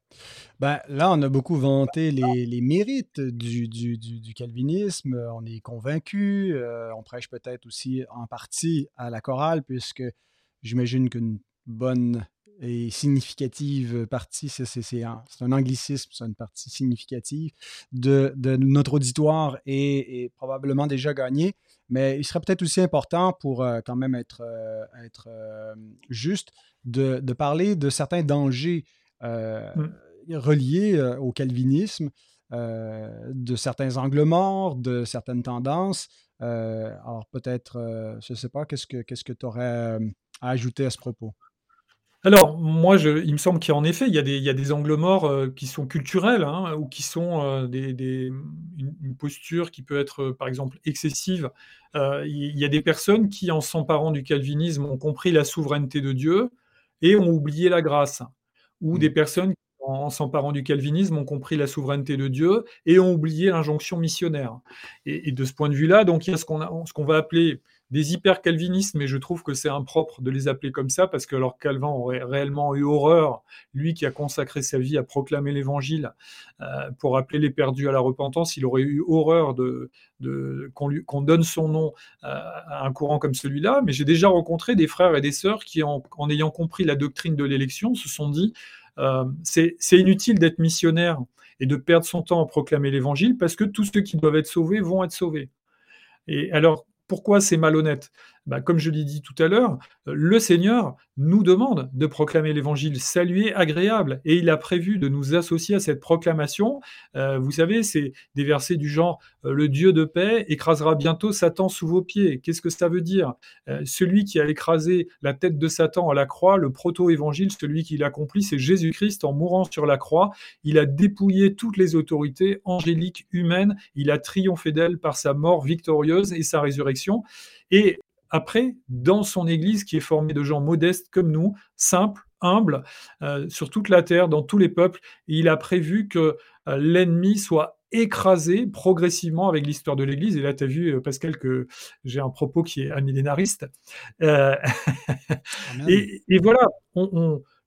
A: Ben, là, on a beaucoup vanté les, mérites du, calvinisme. On est convaincu. Euh, on prêche peut-être aussi en partie à la chorale, puisque j'imagine qu'une bonne et significative partie, c'est un, un, anglicisme, c'est une partie significative de, de notre auditoire est, probablement déjà gagnée, mais il serait peut-être aussi important pour euh, quand même être, euh, être euh, juste de, de, parler de certains dangers mm. reliés au calvinisme, de certains angles morts, de certaines tendances. alors peut-être, je ne sais pas, qu'est-ce que tu que aurais à ajouter à ce propos?
B: Alors, moi, je, il me semble qu'en effet, il y a des, il y a des angles morts euh, qui sont culturels hein, ou qui sont euh, des, une, posture qui peut être, euh, par exemple, excessive. il y a des personnes qui, en s'emparant du calvinisme, ont compris la souveraineté de Dieu et ont oublié la grâce. Ou mmh. des personnes qui en, s'emparant du calvinisme, ont compris la souveraineté de Dieu et ont oublié l'injonction missionnaire. Et, de ce point de vue-là, donc il y a ce qu'on va appeler des hyper-calvinistes, mais je trouve que c'est impropre de les appeler comme ça, parce que alors Calvin aurait réellement eu horreur, lui qui a consacré sa vie à proclamer l'évangile, euh, pour appeler les perdus à la repentance, il aurait eu horreur de, qu'on donne son nom à un courant comme celui-là, mais j'ai déjà rencontré des frères et des sœurs qui, en, ayant compris la doctrine de l'élection, se sont dit, euh, c'est inutile d'être missionnaire et de perdre son temps à proclamer l'évangile, parce que tous ceux qui doivent être sauvés vont être sauvés. Et alors, pourquoi c'est malhonnête? Bah, Comme je l'ai dit tout à l'heure, le Seigneur nous demande de proclamer l'évangile salué, agréable, et il a prévu de nous associer à cette proclamation. Euh, vous savez, c'est des versets du genre euh, Le Dieu de paix écrasera bientôt Satan sous vos pieds. Qu'est-ce que ça veut dire? Euh, Celui qui a écrasé la tête de Satan à la croix, le proto-évangile, celui qui l'accomplit, c'est Jésus-Christ en mourant sur la croix. Il a dépouillé toutes les autorités angéliques humaines. Il a triomphé d'elles par sa mort victorieuse et sa résurrection. Et après, dans son Église qui est formée de gens modestes comme nous, simples, humbles, euh, sur toute la terre, dans tous les peuples, il a prévu que euh, l'ennemi soit écrasé progressivement avec l'histoire de l'Église. Et là, tu as vu, euh, Pascal, que j'ai un propos qui est amillénariste. et, voilà,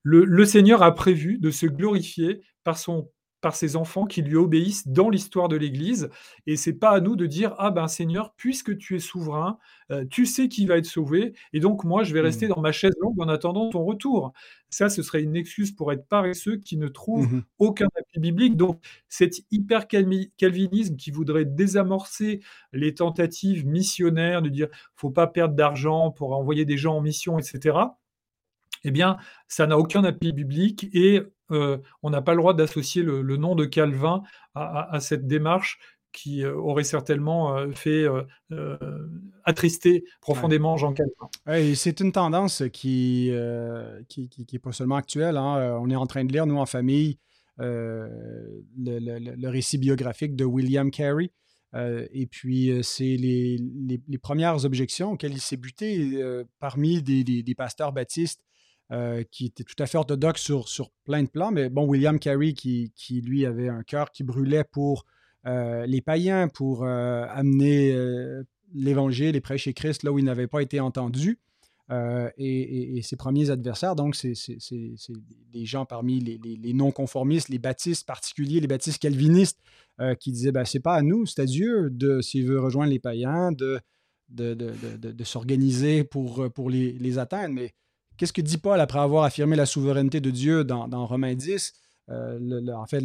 B: le Seigneur a prévu de se glorifier par son par ses enfants qui lui obéissent dans l'histoire de l'Église. Et c'est pas à nous de dire ah ben Seigneur, puisque tu es souverain, euh, tu sais qui va être sauvé, et donc moi je vais rester mmh. dans ma chaise longue en attendant ton retour. Ça, ce serait une excuse pour être paresseux qui ne trouve mmh aucun appui biblique. Donc cet hyper calvinisme qui voudrait désamorcer les tentatives missionnaires de dire faut pas perdre d'argent pour envoyer des gens en mission, etc eh bien, ça n'a aucun appui biblique et euh, on n'a pas le droit d'associer le, nom de Calvin à, cette démarche qui euh, aurait certainement euh, fait attrister profondément Jean Calvin.
A: c'est une tendance qui n'est qui, pas seulement actuelle. Hein. On est en train de lire, nous, en famille, le, récit biographique de William Carey. et puis, c'est les, premières objections auxquelles il s'est buté parmi des, pasteurs baptistes euh, qui était tout à fait orthodoxe sur, sur plein de plans. Mais bon, William Carey, qui, qui lui avait un cœur qui brûlait pour euh, les païens, pour euh, amener l'Évangile et prêcher Christ là où il n'avait pas été entendu. Et, ses premiers adversaires, donc, c'est des gens parmi les, les, non-conformistes, les baptistes particuliers, les baptistes calvinistes, qui disaient ben, c'est pas à nous, c'est à Dieu, s'il veut rejoindre les païens, de, de, de, de s'organiser pour, pour les, les atteindre. Mais Qu'est-ce que dit Paul après avoir affirmé la souveraineté de Dieu dans, Romains 10? Euh, en fait,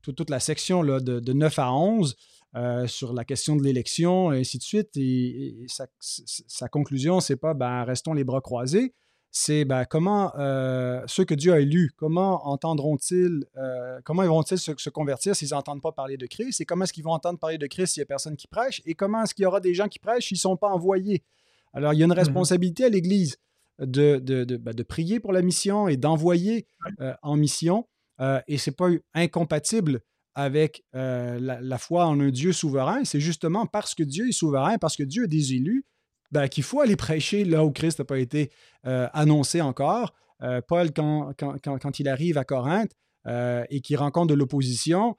A: toute la section de, 9 à 11 euh, sur la question de l'élection, et ainsi de suite. Et, sa, conclusion, c'est pas ben, restons les bras croisés, c'est ben, comment euh, ceux que Dieu a élus, comment entendront-ils, comment vont-ils se, se, convertir s'ils n'entendent pas parler de Christ, et comment est-ce qu'ils vont entendre parler de Christ s'il n'y a personne qui prêche, et comment est-ce qu'il y aura des gens qui prêchent s'ils ne sont pas envoyés? Alors, il y a une mmh responsabilité à l'Église de, de, bah, de, prier pour la mission et d'envoyer euh, en mission. Euh, et ce n'est pas incompatible avec euh, la, foi en un Dieu souverain. C'est justement parce que Dieu est souverain, parce que Dieu a des élus, ben, qu'il faut aller prêcher là où Christ n'a pas été annoncé encore. Paul, quand, quand, quand, il arrive à Corinthe et qu'il rencontre de l'opposition,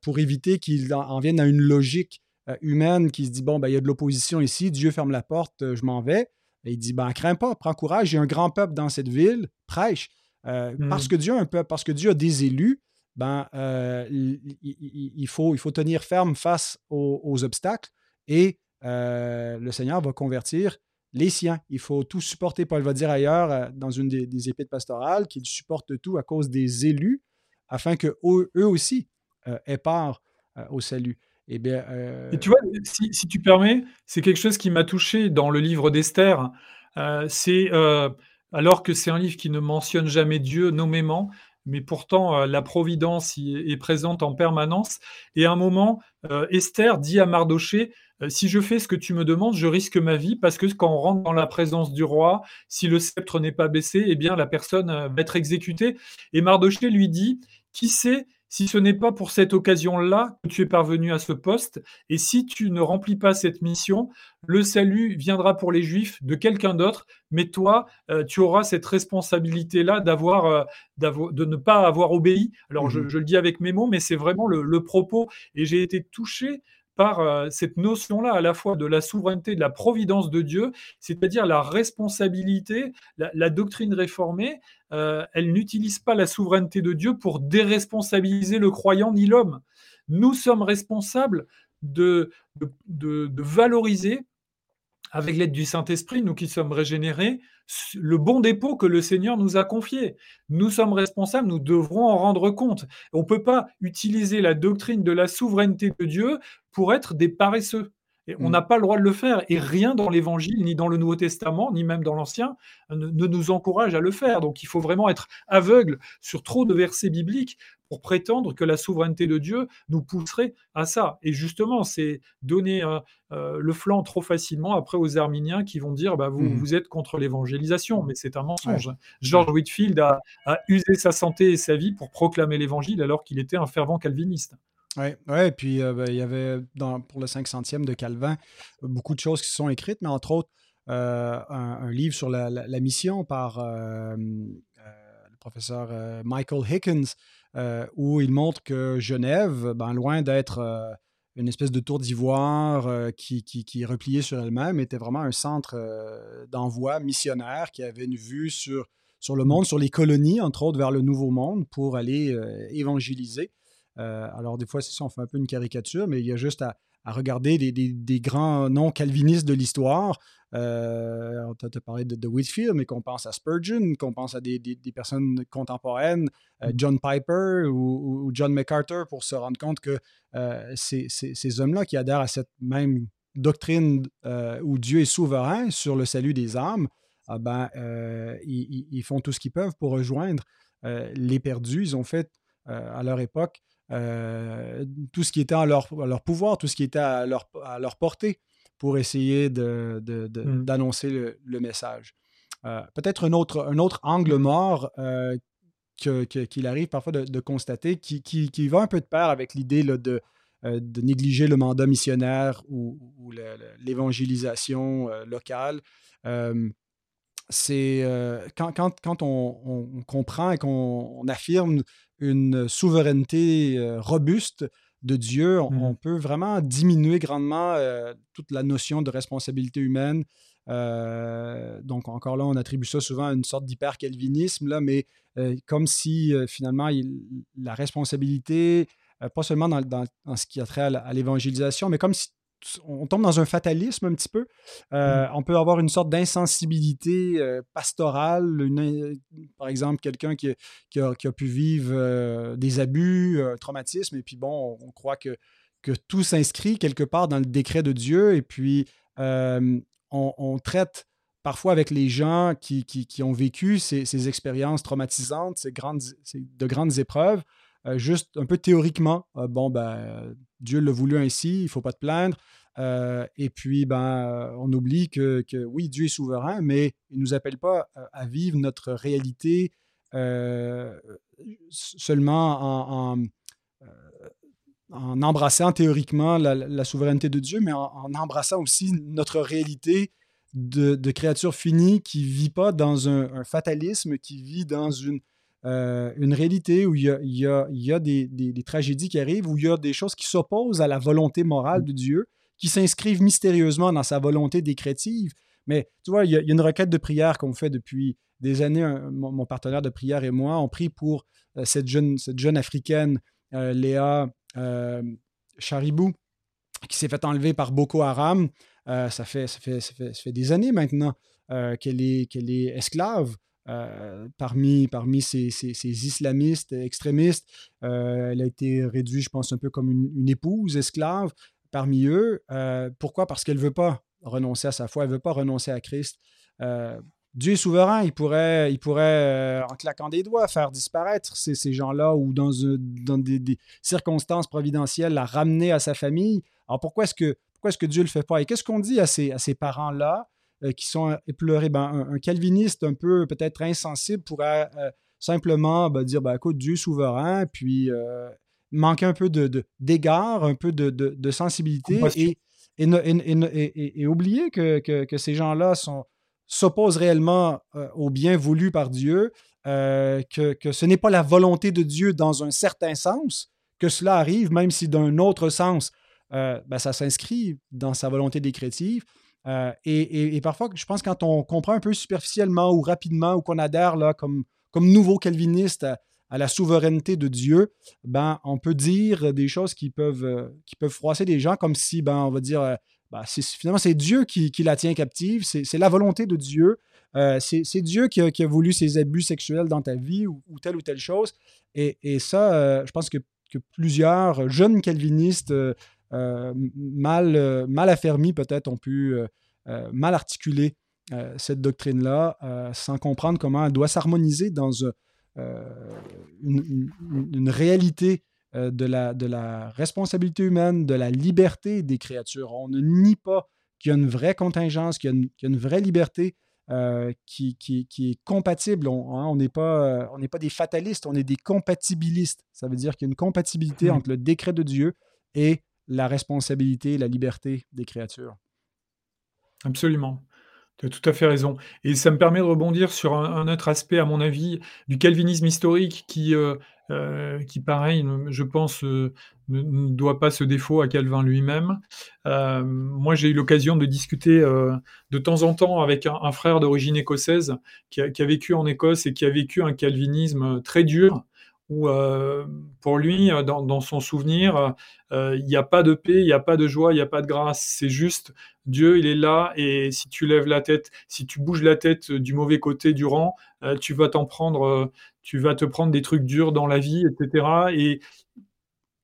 A: pour éviter qu'il en, vienne à une logique humaine qui se dit, bon, ben, il y a de l'opposition ici, Dieu ferme la porte, je m'en vais il dit ben, crains pas, prends courage, il y a un grand peuple dans cette ville, prêche. Euh, parce hmm. que Dieu a un peuple, parce que Dieu a des élus, ben, euh, il, faut, il faut tenir ferme face aux, obstacles et euh, le Seigneur va convertir les siens. Il faut tout supporter. Paul va dire ailleurs, dans une des, des pastorales, qu'il supporte tout à cause des élus, afin que eux, aussi aient part au salut. Eh bien,
B: euh, Et tu vois, si, tu permets, c'est quelque chose qui m'a touché dans le livre d'Esther. Euh, c'est euh, alors que c'est un livre qui ne mentionne jamais Dieu nommément, mais pourtant la providence y est, présente en permanence. Et à un moment, Esther dit à Mardoché si je fais ce que tu me demandes, je risque ma vie parce que quand on rentre dans la présence du roi, si le sceptre n'est pas baissé, eh bien la personne va être exécutée. Et Mardoché lui dit qui sait si ce n'est pas pour cette occasion-là que tu es parvenu à ce poste, et si tu ne remplis pas cette mission, le salut viendra pour les Juifs de quelqu'un d'autre, mais toi, euh, tu auras cette responsabilité-là d'avoir, euh, de ne pas avoir obéi. Alors, je, mmh le dis avec mes mots, mais c'est vraiment le propos, et j'ai été touché par euh, cette notion-là à la fois de la souveraineté, de la providence de Dieu, c'est-à-dire la responsabilité, la, doctrine réformée, euh, elle n'utilise pas la souveraineté de Dieu pour déresponsabiliser le croyant ni l'homme. Nous sommes responsables de, de valoriser, avec l'aide du Saint-Esprit, nous qui sommes régénérés, le bon dépôt que le Seigneur nous a confié. Nous sommes responsables, nous devrons en rendre compte. On ne peut pas utiliser la doctrine de la souveraineté de Dieu pour être des paresseux. Et on mm. n'a pas le droit de le faire. Et rien dans l'Évangile, ni dans le Nouveau Testament, ni même dans l'Ancien, ne, nous encourage à le faire. Donc il faut vraiment être aveugle sur trop de versets bibliques pour prétendre que la souveraineté de Dieu nous pousserait à ça. Et justement, c'est donner euh, euh, le flanc trop facilement après aux Arminiens qui vont dire bah, vous, mmh. vous êtes contre l'évangélisation, mais c'est un mensonge. George Whitfield a, usé sa santé et sa vie pour proclamer l'évangile alors qu'il était un fervent calviniste.
A: Oui, ouais, puis euh, ben, il y avait dans, pour le 500e de Calvin beaucoup de choses qui sont écrites, mais entre autres un, livre sur la, mission par le professeur Michael Hickens, euh, où il montre que Genève, ben, loin d'être euh, une espèce de tour d'ivoire euh, qui, qui, qui, est repliée sur elle-même, était vraiment un centre d'envoi missionnaire qui avait une vue sur, sur le monde, sur les colonies, entre autres, vers le Nouveau Monde pour aller évangéliser. Alors, des fois, c'est ça, on fait un peu une caricature, mais il y a juste à, à regarder des, des, grands noms calvinistes de l'histoire. Euh, on t'a parlé de, Whitfield, mais qu'on pense à Spurgeon, qu'on pense à des, personnes contemporaines, euh, mm. John Piper ou, John MacArthur, pour se rendre compte que euh, ces, ces, hommes-là qui adhèrent à cette même doctrine où Dieu est souverain sur le salut des âmes, ah ben, ils, ils, font tout ce qu'ils peuvent pour rejoindre les perdus. Ils ont fait à leur époque euh, tout ce qui était à leur, leur, pouvoir, tout ce qui était à leur, à leur portée pour essayer mmh. d'annoncer de, de, le, message. Euh, peut-être un autre, un autre angle mort euh, qu'il arrive parfois de, constater, qui, qui, qui, va un peu de pair avec l'idée de, de négliger le mandat missionnaire ou, l'évangélisation locale. c'est quand, quand, quand on, on, comprend et qu'on affirme une souveraineté euh, robuste de Dieu, on, mmh. peut vraiment diminuer grandement euh, toute la notion de responsabilité humaine. Euh, donc, encore là, on attribue ça souvent à une sorte d'hyper-calvinisme, mais comme si finalement la responsabilité, pas seulement dans, dans, ce qui a trait à l'évangélisation, mais comme si on tombe dans un fatalisme un petit peu. Euh, mm. On peut avoir une sorte d'insensibilité euh, pastorale, par exemple, quelqu'un qui, a, pu vivre euh, des abus, un traumatisme, et puis bon, on, croit que, que tout s'inscrit quelque part dans le décret de Dieu, et puis on, traite parfois avec les gens qui, ont vécu ces, expériences traumatisantes, ces, grandes, de grandes épreuves, juste un peu théoriquement. bon, ben, Dieu l'a voulu ainsi, il ne faut pas te plaindre. Euh, et puis, ben, on oublie que, oui, Dieu est souverain, mais il ne nous appelle pas à vivre notre réalité euh, seulement en, en, embrassant théoriquement la, souveraineté de Dieu, mais en, embrassant aussi notre réalité de créature finie qui ne vit pas dans un, fatalisme, qui vit dans une, euh, une réalité où il y a, il y a, il y a des, des, tragédies qui arrivent, où il y a des choses qui s'opposent à la volonté morale de Dieu, qui s'inscrivent mystérieusement dans sa volonté décrétive. Mais tu vois, il y a, une requête de prière qu'on fait depuis des années. mon, partenaire de prière et moi, on prie pour euh, cette, jeune, cette jeune africaine, euh, Léa Charibou, qui s'est fait enlever par Boko Haram. ça, fait, ça, fait, ça, fait, ça, fait, des années maintenant qu'elle est, qu'elle est esclave. Euh, parmi, parmi ces, islamistes extrémistes. Euh, elle a été réduite, je pense, un peu comme une, épouse esclave parmi eux. Euh, pourquoi? Parce qu'elle ne veut pas renoncer à sa foi, elle ne veut pas renoncer à Christ. Dieu est souverain, il pourrait, il pourrait en claquant des doigts, faire disparaître ces, ces gens-là ou dans, dans des, circonstances providentielles, la ramener à sa famille. Alors pourquoi est-ce que, pourquoi est-ce que Dieu ne le fait pas? Et qu'est-ce qu'on dit à ces, à ces parents-là? Euh, qui sont épleurés. Ben, un, calviniste un peu peut-être insensible pourrait euh, simplement ben, dire, ben, écoute, Dieu souverain, puis manquer un peu de, d'égard, un peu de, de sensibilité et, et, et, oublier que, que, ces gens-là s'opposent réellement au bien voulu par Dieu, que, que, ce n'est pas la volonté de Dieu dans un certain sens que cela arrive, même si d'un autre sens, ben, ça s'inscrit dans sa volonté décrétive. Euh, et, parfois, je pense quand on comprend un peu superficiellement ou rapidement ou qu'on adhère là, comme, comme nouveau calviniste à, la souveraineté de Dieu, ben, on peut dire des choses qui peuvent, euh, qui peuvent froisser des gens comme si, ben, on va dire, euh, ben, finalement, c'est Dieu qui, la tient captive, c'est la volonté de Dieu. c'est Dieu qui a, voulu ces abus sexuels dans ta vie ou, telle ou telle chose. Et, ça, je pense que, que, plusieurs jeunes calvinistes mal, euh, mal affermis peut-être ont pu euh, mal articuler cette doctrine-là sans comprendre comment elle doit s'harmoniser dans une, réalité de, la, de la responsabilité humaine, de la liberté des créatures. On ne nie pas qu'il y a une vraie contingence, qu'il y, a une, vraie liberté qui, qui, est compatible. On hein, n'est pas, on pas des fatalistes, on est des compatibilistes. Ça veut dire qu'il y a une compatibilité mmh. entre le décret de Dieu et la responsabilité, la liberté des créatures.
B: Absolument. Tu as tout à fait raison. Et ça me permet de rebondir sur un, autre aspect, à mon avis, du calvinisme historique qui, euh, euh, qui pareil, je pense, euh, ne, doit pas ce défaut à Calvin lui-même. moi, j'ai eu l'occasion de discuter de temps en temps avec un, frère d'origine écossaise qui a, vécu en Écosse et qui a vécu un calvinisme très dur où euh, pour lui, euh, dans, son souvenir, euh, il n'y a pas de paix, il n'y a pas de joie, il n'y a pas de grâce. C'est juste Dieu, il est là, et si tu lèves la tête, si tu bouges la tête du mauvais côté du rang, tu vas t'en prendre, tu vas te prendre des trucs durs dans la vie, etc. Et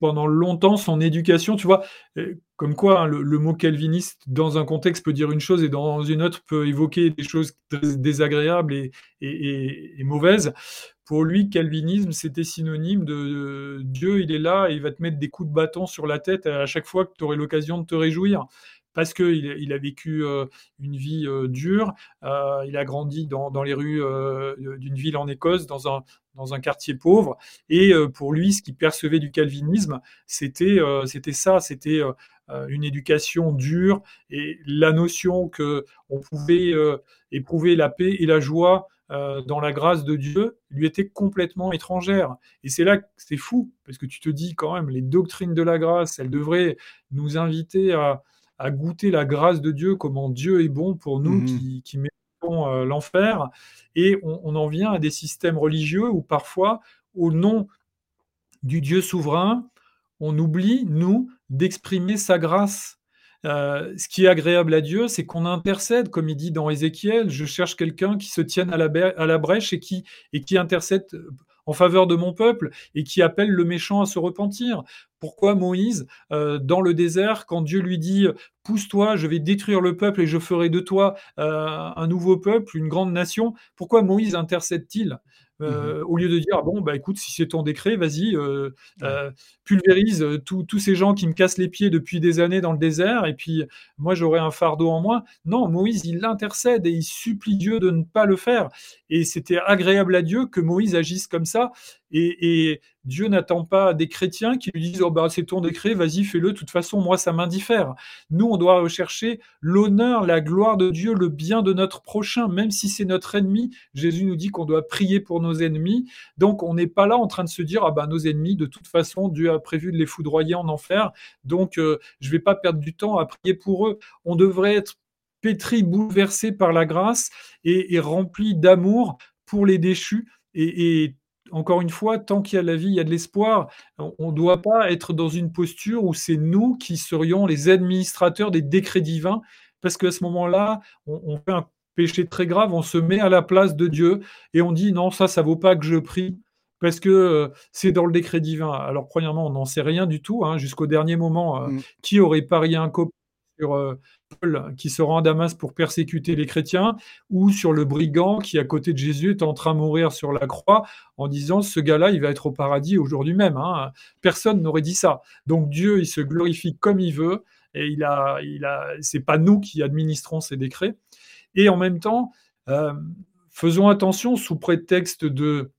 B: pendant longtemps, son éducation, tu vois, comme quoi hein, le, mot calviniste, dans un contexte, peut dire une chose et dans une autre peut évoquer des choses désagréables et mauvaises pour lui, calvinisme, c'était synonyme de, Dieu, il est là et il va te mettre des coups de bâton sur la tête à chaque fois que tu aurais l'occasion de te réjouir. Parce qu'il il a vécu euh, une vie euh, dure, euh, il a grandi dans, les rues d'une ville en Écosse, dans un, dans un quartier pauvre, et pour lui, ce qu'il percevait du calvinisme, c'était c'était ça, c'était une éducation dure et la notion que on pouvait éprouver la paix et la joie euh, dans la grâce de Dieu lui était complètement étrangère. Et c'est là que c'est fou, parce que tu te dis quand même, les doctrines de la grâce, elles devraient nous inviter à, goûter la grâce de Dieu, comment Dieu est bon pour nous mhm. qui, qui méritons euh, l'enfer. Et on, en vient à des systèmes religieux où parfois, au nom du Dieu souverain, on oublie, nous, d'exprimer sa grâce. Euh, ce qui est agréable à Dieu, c'est qu'on intercède, comme il dit dans Ézéchiel, je cherche quelqu'un qui se tienne à la, à la brèche et qui, et qui intercède en faveur de mon peuple et qui appelle le méchant à se repentir. Pourquoi Moïse, euh, dans le désert, quand Dieu lui dit Pousse-toi, je vais détruire le peuple et je ferai de toi un nouveau peuple, une grande nation, pourquoi Moïse intercède-t-il? Euh, mmh au lieu de dire bon bah écoute si c'est ton décret vas-y euh, euh, pulvérise tous ces gens qui me cassent les pieds depuis des années dans le désert et puis moi j'aurai un fardeau en moins non Moïse il l'intercède et il supplie Dieu de ne pas le faire. Et c'était agréable à Dieu que Moïse agisse comme ça et, Dieu n'attend pas des chrétiens qui lui disent oh bah, c'est ton décret, vas-y, fais-le, de toute façon, moi, ça m'indiffère. Nous, on doit rechercher l'honneur, la gloire de Dieu, le bien de notre prochain, même si c'est notre ennemi. Jésus nous dit qu'on doit prier pour nos ennemis. Donc, on n'est pas là en train de se dire ah bah, nos ennemis, de toute façon, Dieu a prévu de les foudroyer en enfer, donc euh, je ne vais pas perdre du temps à prier pour eux. On devrait être pétri, bouleversé par la grâce et, rempli d'amour pour les déchus. Et, et encore une fois, tant qu'il y a la vie, il y a de l'espoir. On ne doit pas être dans une posture où c'est nous qui serions les administrateurs des décrets divins, parce qu'à ce moment-là, on, fait un péché très grave, on se met à la place de Dieu et on dit non, ça, ça vaut pas que je prie. Parce que euh, c'est dans le décret divin. Alors, premièrement, on n'en sait rien du tout. Hein, jusqu'au dernier moment, euh, mm. qui aurait parié un copain sur euh, Paul qui se rend à Damas pour persécuter les chrétiens, ou sur le brigand qui, à côté de Jésus, est en train de mourir sur la croix en disant ce gars-là, il va être au paradis aujourd'hui même. Hein. Personne n'aurait dit ça. Donc Dieu, il se glorifie comme il veut, et il a, c'est pas nous qui administrons ces décrets. Et en même temps, euh, faisons attention sous prétexte de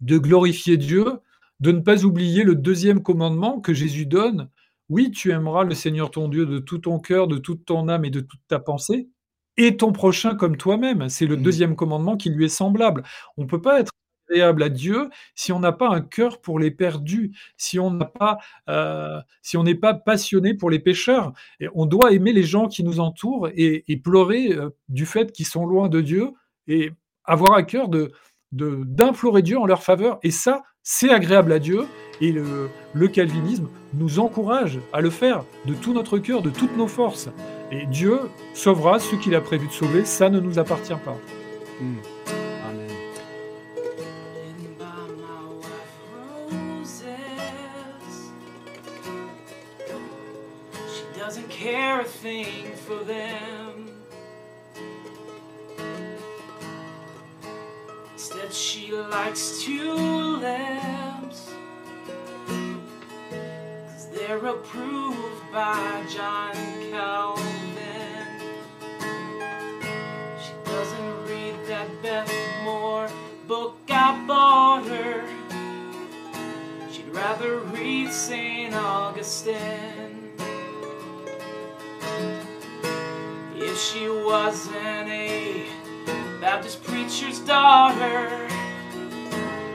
B: de glorifier Dieu, de ne pas oublier le deuxième commandement que Jésus donne. Oui, tu aimeras le Seigneur ton Dieu de tout ton cœur, de toute ton âme et de toute ta pensée, et ton prochain comme toi-même. C'est le mmh. deuxième commandement qui lui est semblable. On ne peut pas être agréable à Dieu si on n'a pas un cœur pour les perdus, si on n'a pas, euh, si on n'est pas passionné pour les pécheurs. Et on doit aimer les gens qui nous entourent et, pleurer euh, du fait qu'ils sont loin de Dieu et avoir à cœur de d'implorer Dieu en leur faveur. Et ça, c'est agréable à Dieu. Et le, le, calvinisme nous encourage à le faire de tout notre cœur, de toutes nos forces. Et Dieu sauvera ceux qu'il a prévu de sauver, ça ne nous appartient pas. Hmm. care a thing for them. Instead, she likes tulips, they're approved by John Calvin. She doesn't read that Beth Moore book I bought her. She'd rather read St. Augustine. If she wasn't a Baptist preacher's daughter,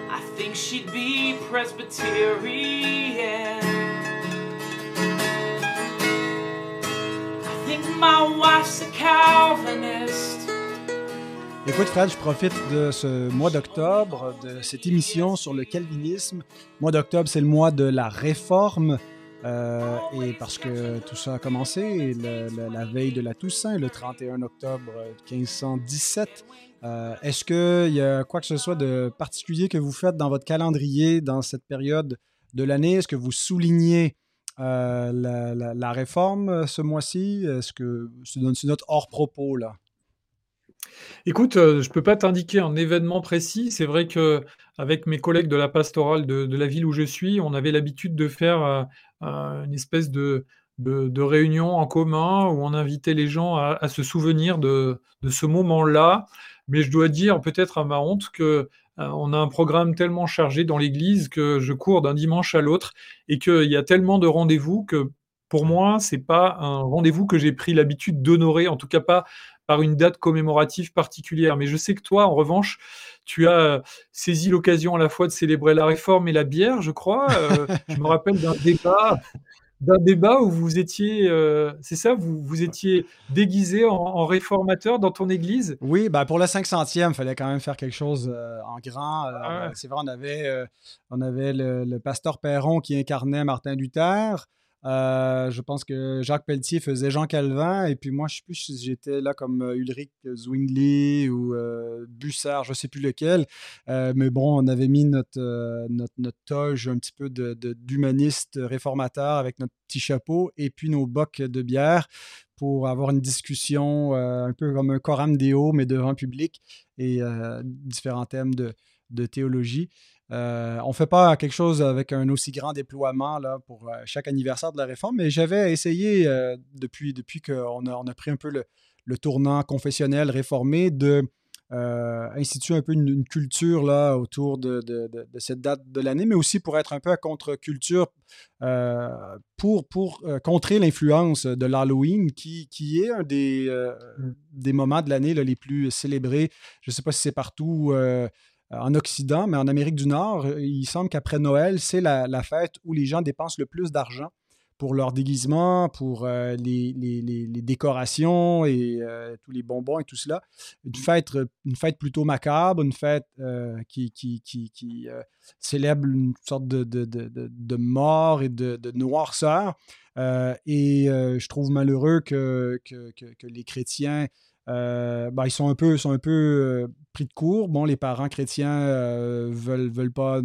B: I think she'd be Presbyterian. Écoute Fred, je profite de ce mois d'octobre, de cette émission sur le calvinisme. Le mois d'octobre, c'est le mois de la réforme. Euh, et parce que tout ça a commencé la veille de la Toussaint, le 31 octobre 1517. Euh, est-ce qu'il y a quoi que ce soit de particulier que vous faites dans votre calendrier dans cette période de l'année? Est-ce que vous soulignez euh, la, réforme ce mois-ci? Est-ce que c'est notre hors-propos là? Écoute, je ne peux pas t'indiquer un événement précis. C'est vrai que avec mes collègues de la pastorale de, la ville où je suis, on avait l'habitude de faire une espèce de, de, réunion en commun où on invitait les gens à, se souvenir de, ce moment-là. Mais je dois dire, peut-être à ma honte, que on a un programme tellement chargé dans l'Église que je cours d'un dimanche à l'autre et qu'il y a tellement de rendez-vous que pour moi, c'est pas un rendez-vous que j'ai pris l'habitude d'honorer, en tout cas pas par une date commémorative particulière. Mais je sais que toi, en revanche, tu as saisi l'occasion à la fois de célébrer la réforme et la bière, je crois. Euh, je me rappelle d'un débat, d'un débat où vous étiez, euh, c'est ça, vous, vous étiez déguisé en, réformateur dans ton église?
A: Oui, bah pour le 500e, il fallait quand même faire quelque chose euh, en grand. Ah c'est vrai, on avait, on avait le, le, pasteur Perron qui incarnait Martin Luther. Euh, je pense que Jacques Pelletier faisait Jean Calvin, et puis moi, je sais plus si j'étais là comme euh, Ulrich Zwingli ou euh, Bussard, je sais plus lequel. mais bon, on avait mis notre, notre, notre toge un petit peu d'humaniste de, réformateur avec notre petit chapeau et puis nos bocs de bière pour avoir une discussion un peu comme un coram deo, mais devant public et différents thèmes de, de théologie. Euh, on ne fait pas quelque chose avec un aussi grand déploiement là, pour euh, chaque anniversaire de la réforme, mais j'avais essayé euh, depuis, depuis qu'on a, on a pris un peu le, tournant confessionnel réformé de instituer un peu une, culture là, autour de, cette date de l'année, mais aussi pour être un peu à contre-culture, pour, pour contrer l'influence de l'Halloween, qui, qui est un des, mmh. des moments de l'année les plus célébrés. Je ne sais pas si c'est partout euh, en Occident, mais en Amérique du Nord, euh, il semble qu'après Noël, c'est la, fête où les gens dépensent le plus d'argent pour leur déguisement, pour euh, les, décorations et tous les bonbons et tout cela. Une fête, une fête plutôt macabre, une fête qui, qui, célèbre une sorte de, mort et de, noirceur. et je trouve malheureux que, que les chrétiens euh, ben, ils sont un peu, sont un peu euh, pris de court. Bon, les parents chrétiens euh, veulent, veulent pas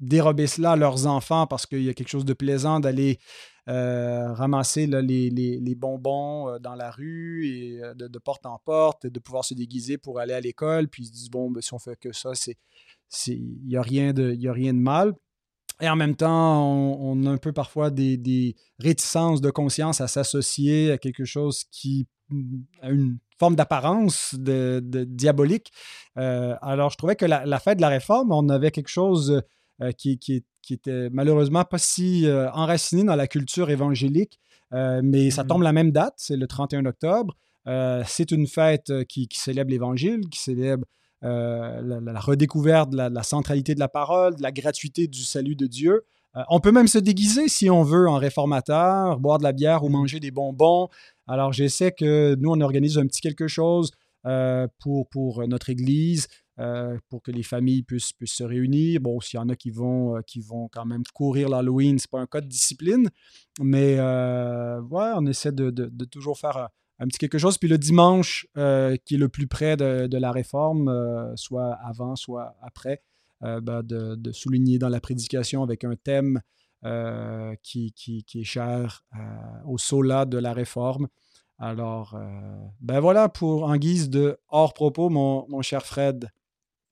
A: dérober cela à leurs enfants parce qu'il y a quelque chose de plaisant d'aller ramasser les, bonbons dans la rue et de, porte en porte, de pouvoir se déguiser pour aller à l'école. Puis ils se disent, bon, ben, si on fait que ça, c'est il n'y a, rien de, a rien de mal. Et en même temps, on, a un peu parfois des, des réticences de conscience à s'associer à quelque chose qui a une forme d'apparence de, diabolique. alors, je trouvais que la, fête de la réforme, on avait quelque chose qui, qui, qui, était malheureusement pas si enraciné dans la culture évangélique, mais ça mmh. tombe la même date, c'est le 31 octobre. c'est une fête qui, célèbre l'Évangile, qui célèbre la, redécouverte de la, centralité de la parole, de la gratuité du salut de Dieu. Euh, on peut même se déguiser si on veut en réformateur, boire de la bière ou manger des bonbons. Alors j'essaie que nous, on organise un petit quelque chose euh, pour, pour notre Église, euh, pour que les familles puissent, puissent se réunir. Bon, s'il y en a qui vont, qui vont quand même courir l'Halloween, ce n'est pas un cas de discipline, mais ouais, on essaie de, de, toujours faire un petit quelque chose. Puis le dimanche, qui est le plus près de, de la réforme, soit avant, soit après, euh, ben, de, souligner dans la prédication avec un thème euh, qui, qui, est cher euh, au sola de la réforme. Alors, ben voilà pour en guise de hors propos, mon, mon cher Fred.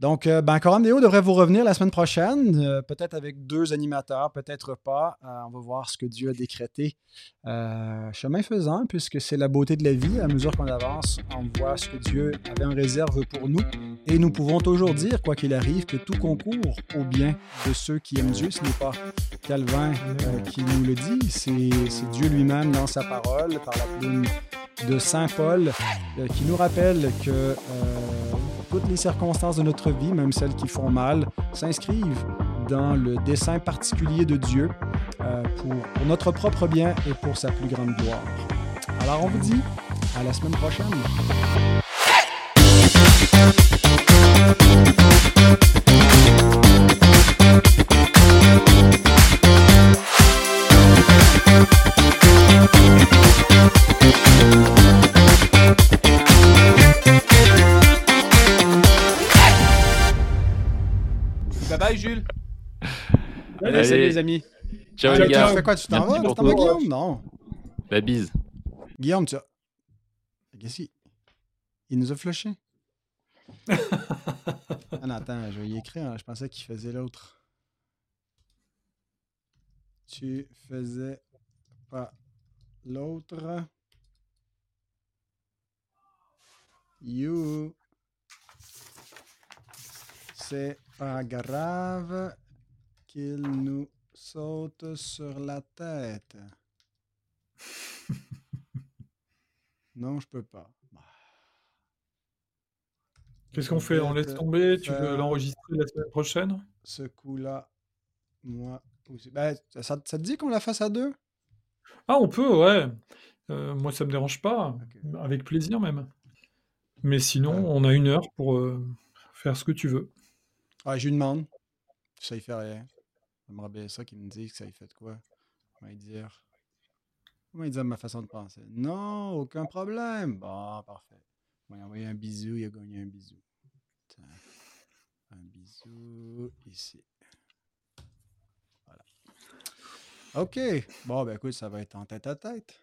A: Donc, euh, ben, Coram Deo devrait vous revenir la semaine prochaine, euh, peut-être avec deux animateurs, peut-être pas. Euh, on va voir ce que Dieu a décrété. chemin faisant, puisque c'est la beauté de la vie, à mesure qu'on avance, on voit ce que Dieu avait en réserve pour nous. Et nous pouvons toujours dire, quoi qu'il arrive, que tout concourt au bien de ceux qui aiment Dieu. Ce n'est pas Calvin qui nous le dit, c'est Dieu lui-même dans sa parole, par la plume de Saint Paul, qui nous rappelle que toutes les circonstances de notre vie, même celles qui font mal, s'inscrivent dans le dessein particulier de Dieu euh, pour, pour notre propre bien et pour sa plus grande gloire. Alors on vous dit à la semaine prochaine.
C: Ciao les gars.
A: Tu fais quoi Tu t'en vas Tu t'en vas, Guillaume? Non.
C: La bise.
A: Guillaume, tu as. Qu'est-ce qu'il. Il nous a flushé. ah non, attends, je vais y écrire. Hein. Je pensais qu'il faisait l'autre. Tu faisais pas l'autre. You. C'est pas grave qu'il nous saute sur la tête. non, je peux pas.
B: Qu'est-ce qu'on fait? On laisse tomber? Tu veux l'enregistrer la semaine prochaine?
A: Ce coup-là, moi aussi. Ben, ça, te dit qu'on la fasse à deux?
B: Ah, on peut, ouais. Euh, moi, ça me dérange pas. Avec plaisir même. Mais sinon, on a une heure pour euh, faire ce que tu veux.
A: Ah, je lui demande. Ça y fait rien. J'aimerais bien ça qu'il me dise que ça y fait de quoi. Comment dire. Comment dire ma façon de penser? Non, aucun problème. Bon, parfait. On va envoyer un bisou, il a gagné un bisou. Un bisou ici. Voilà. OK. Bon, ben écoute, ça va être en tête à tête.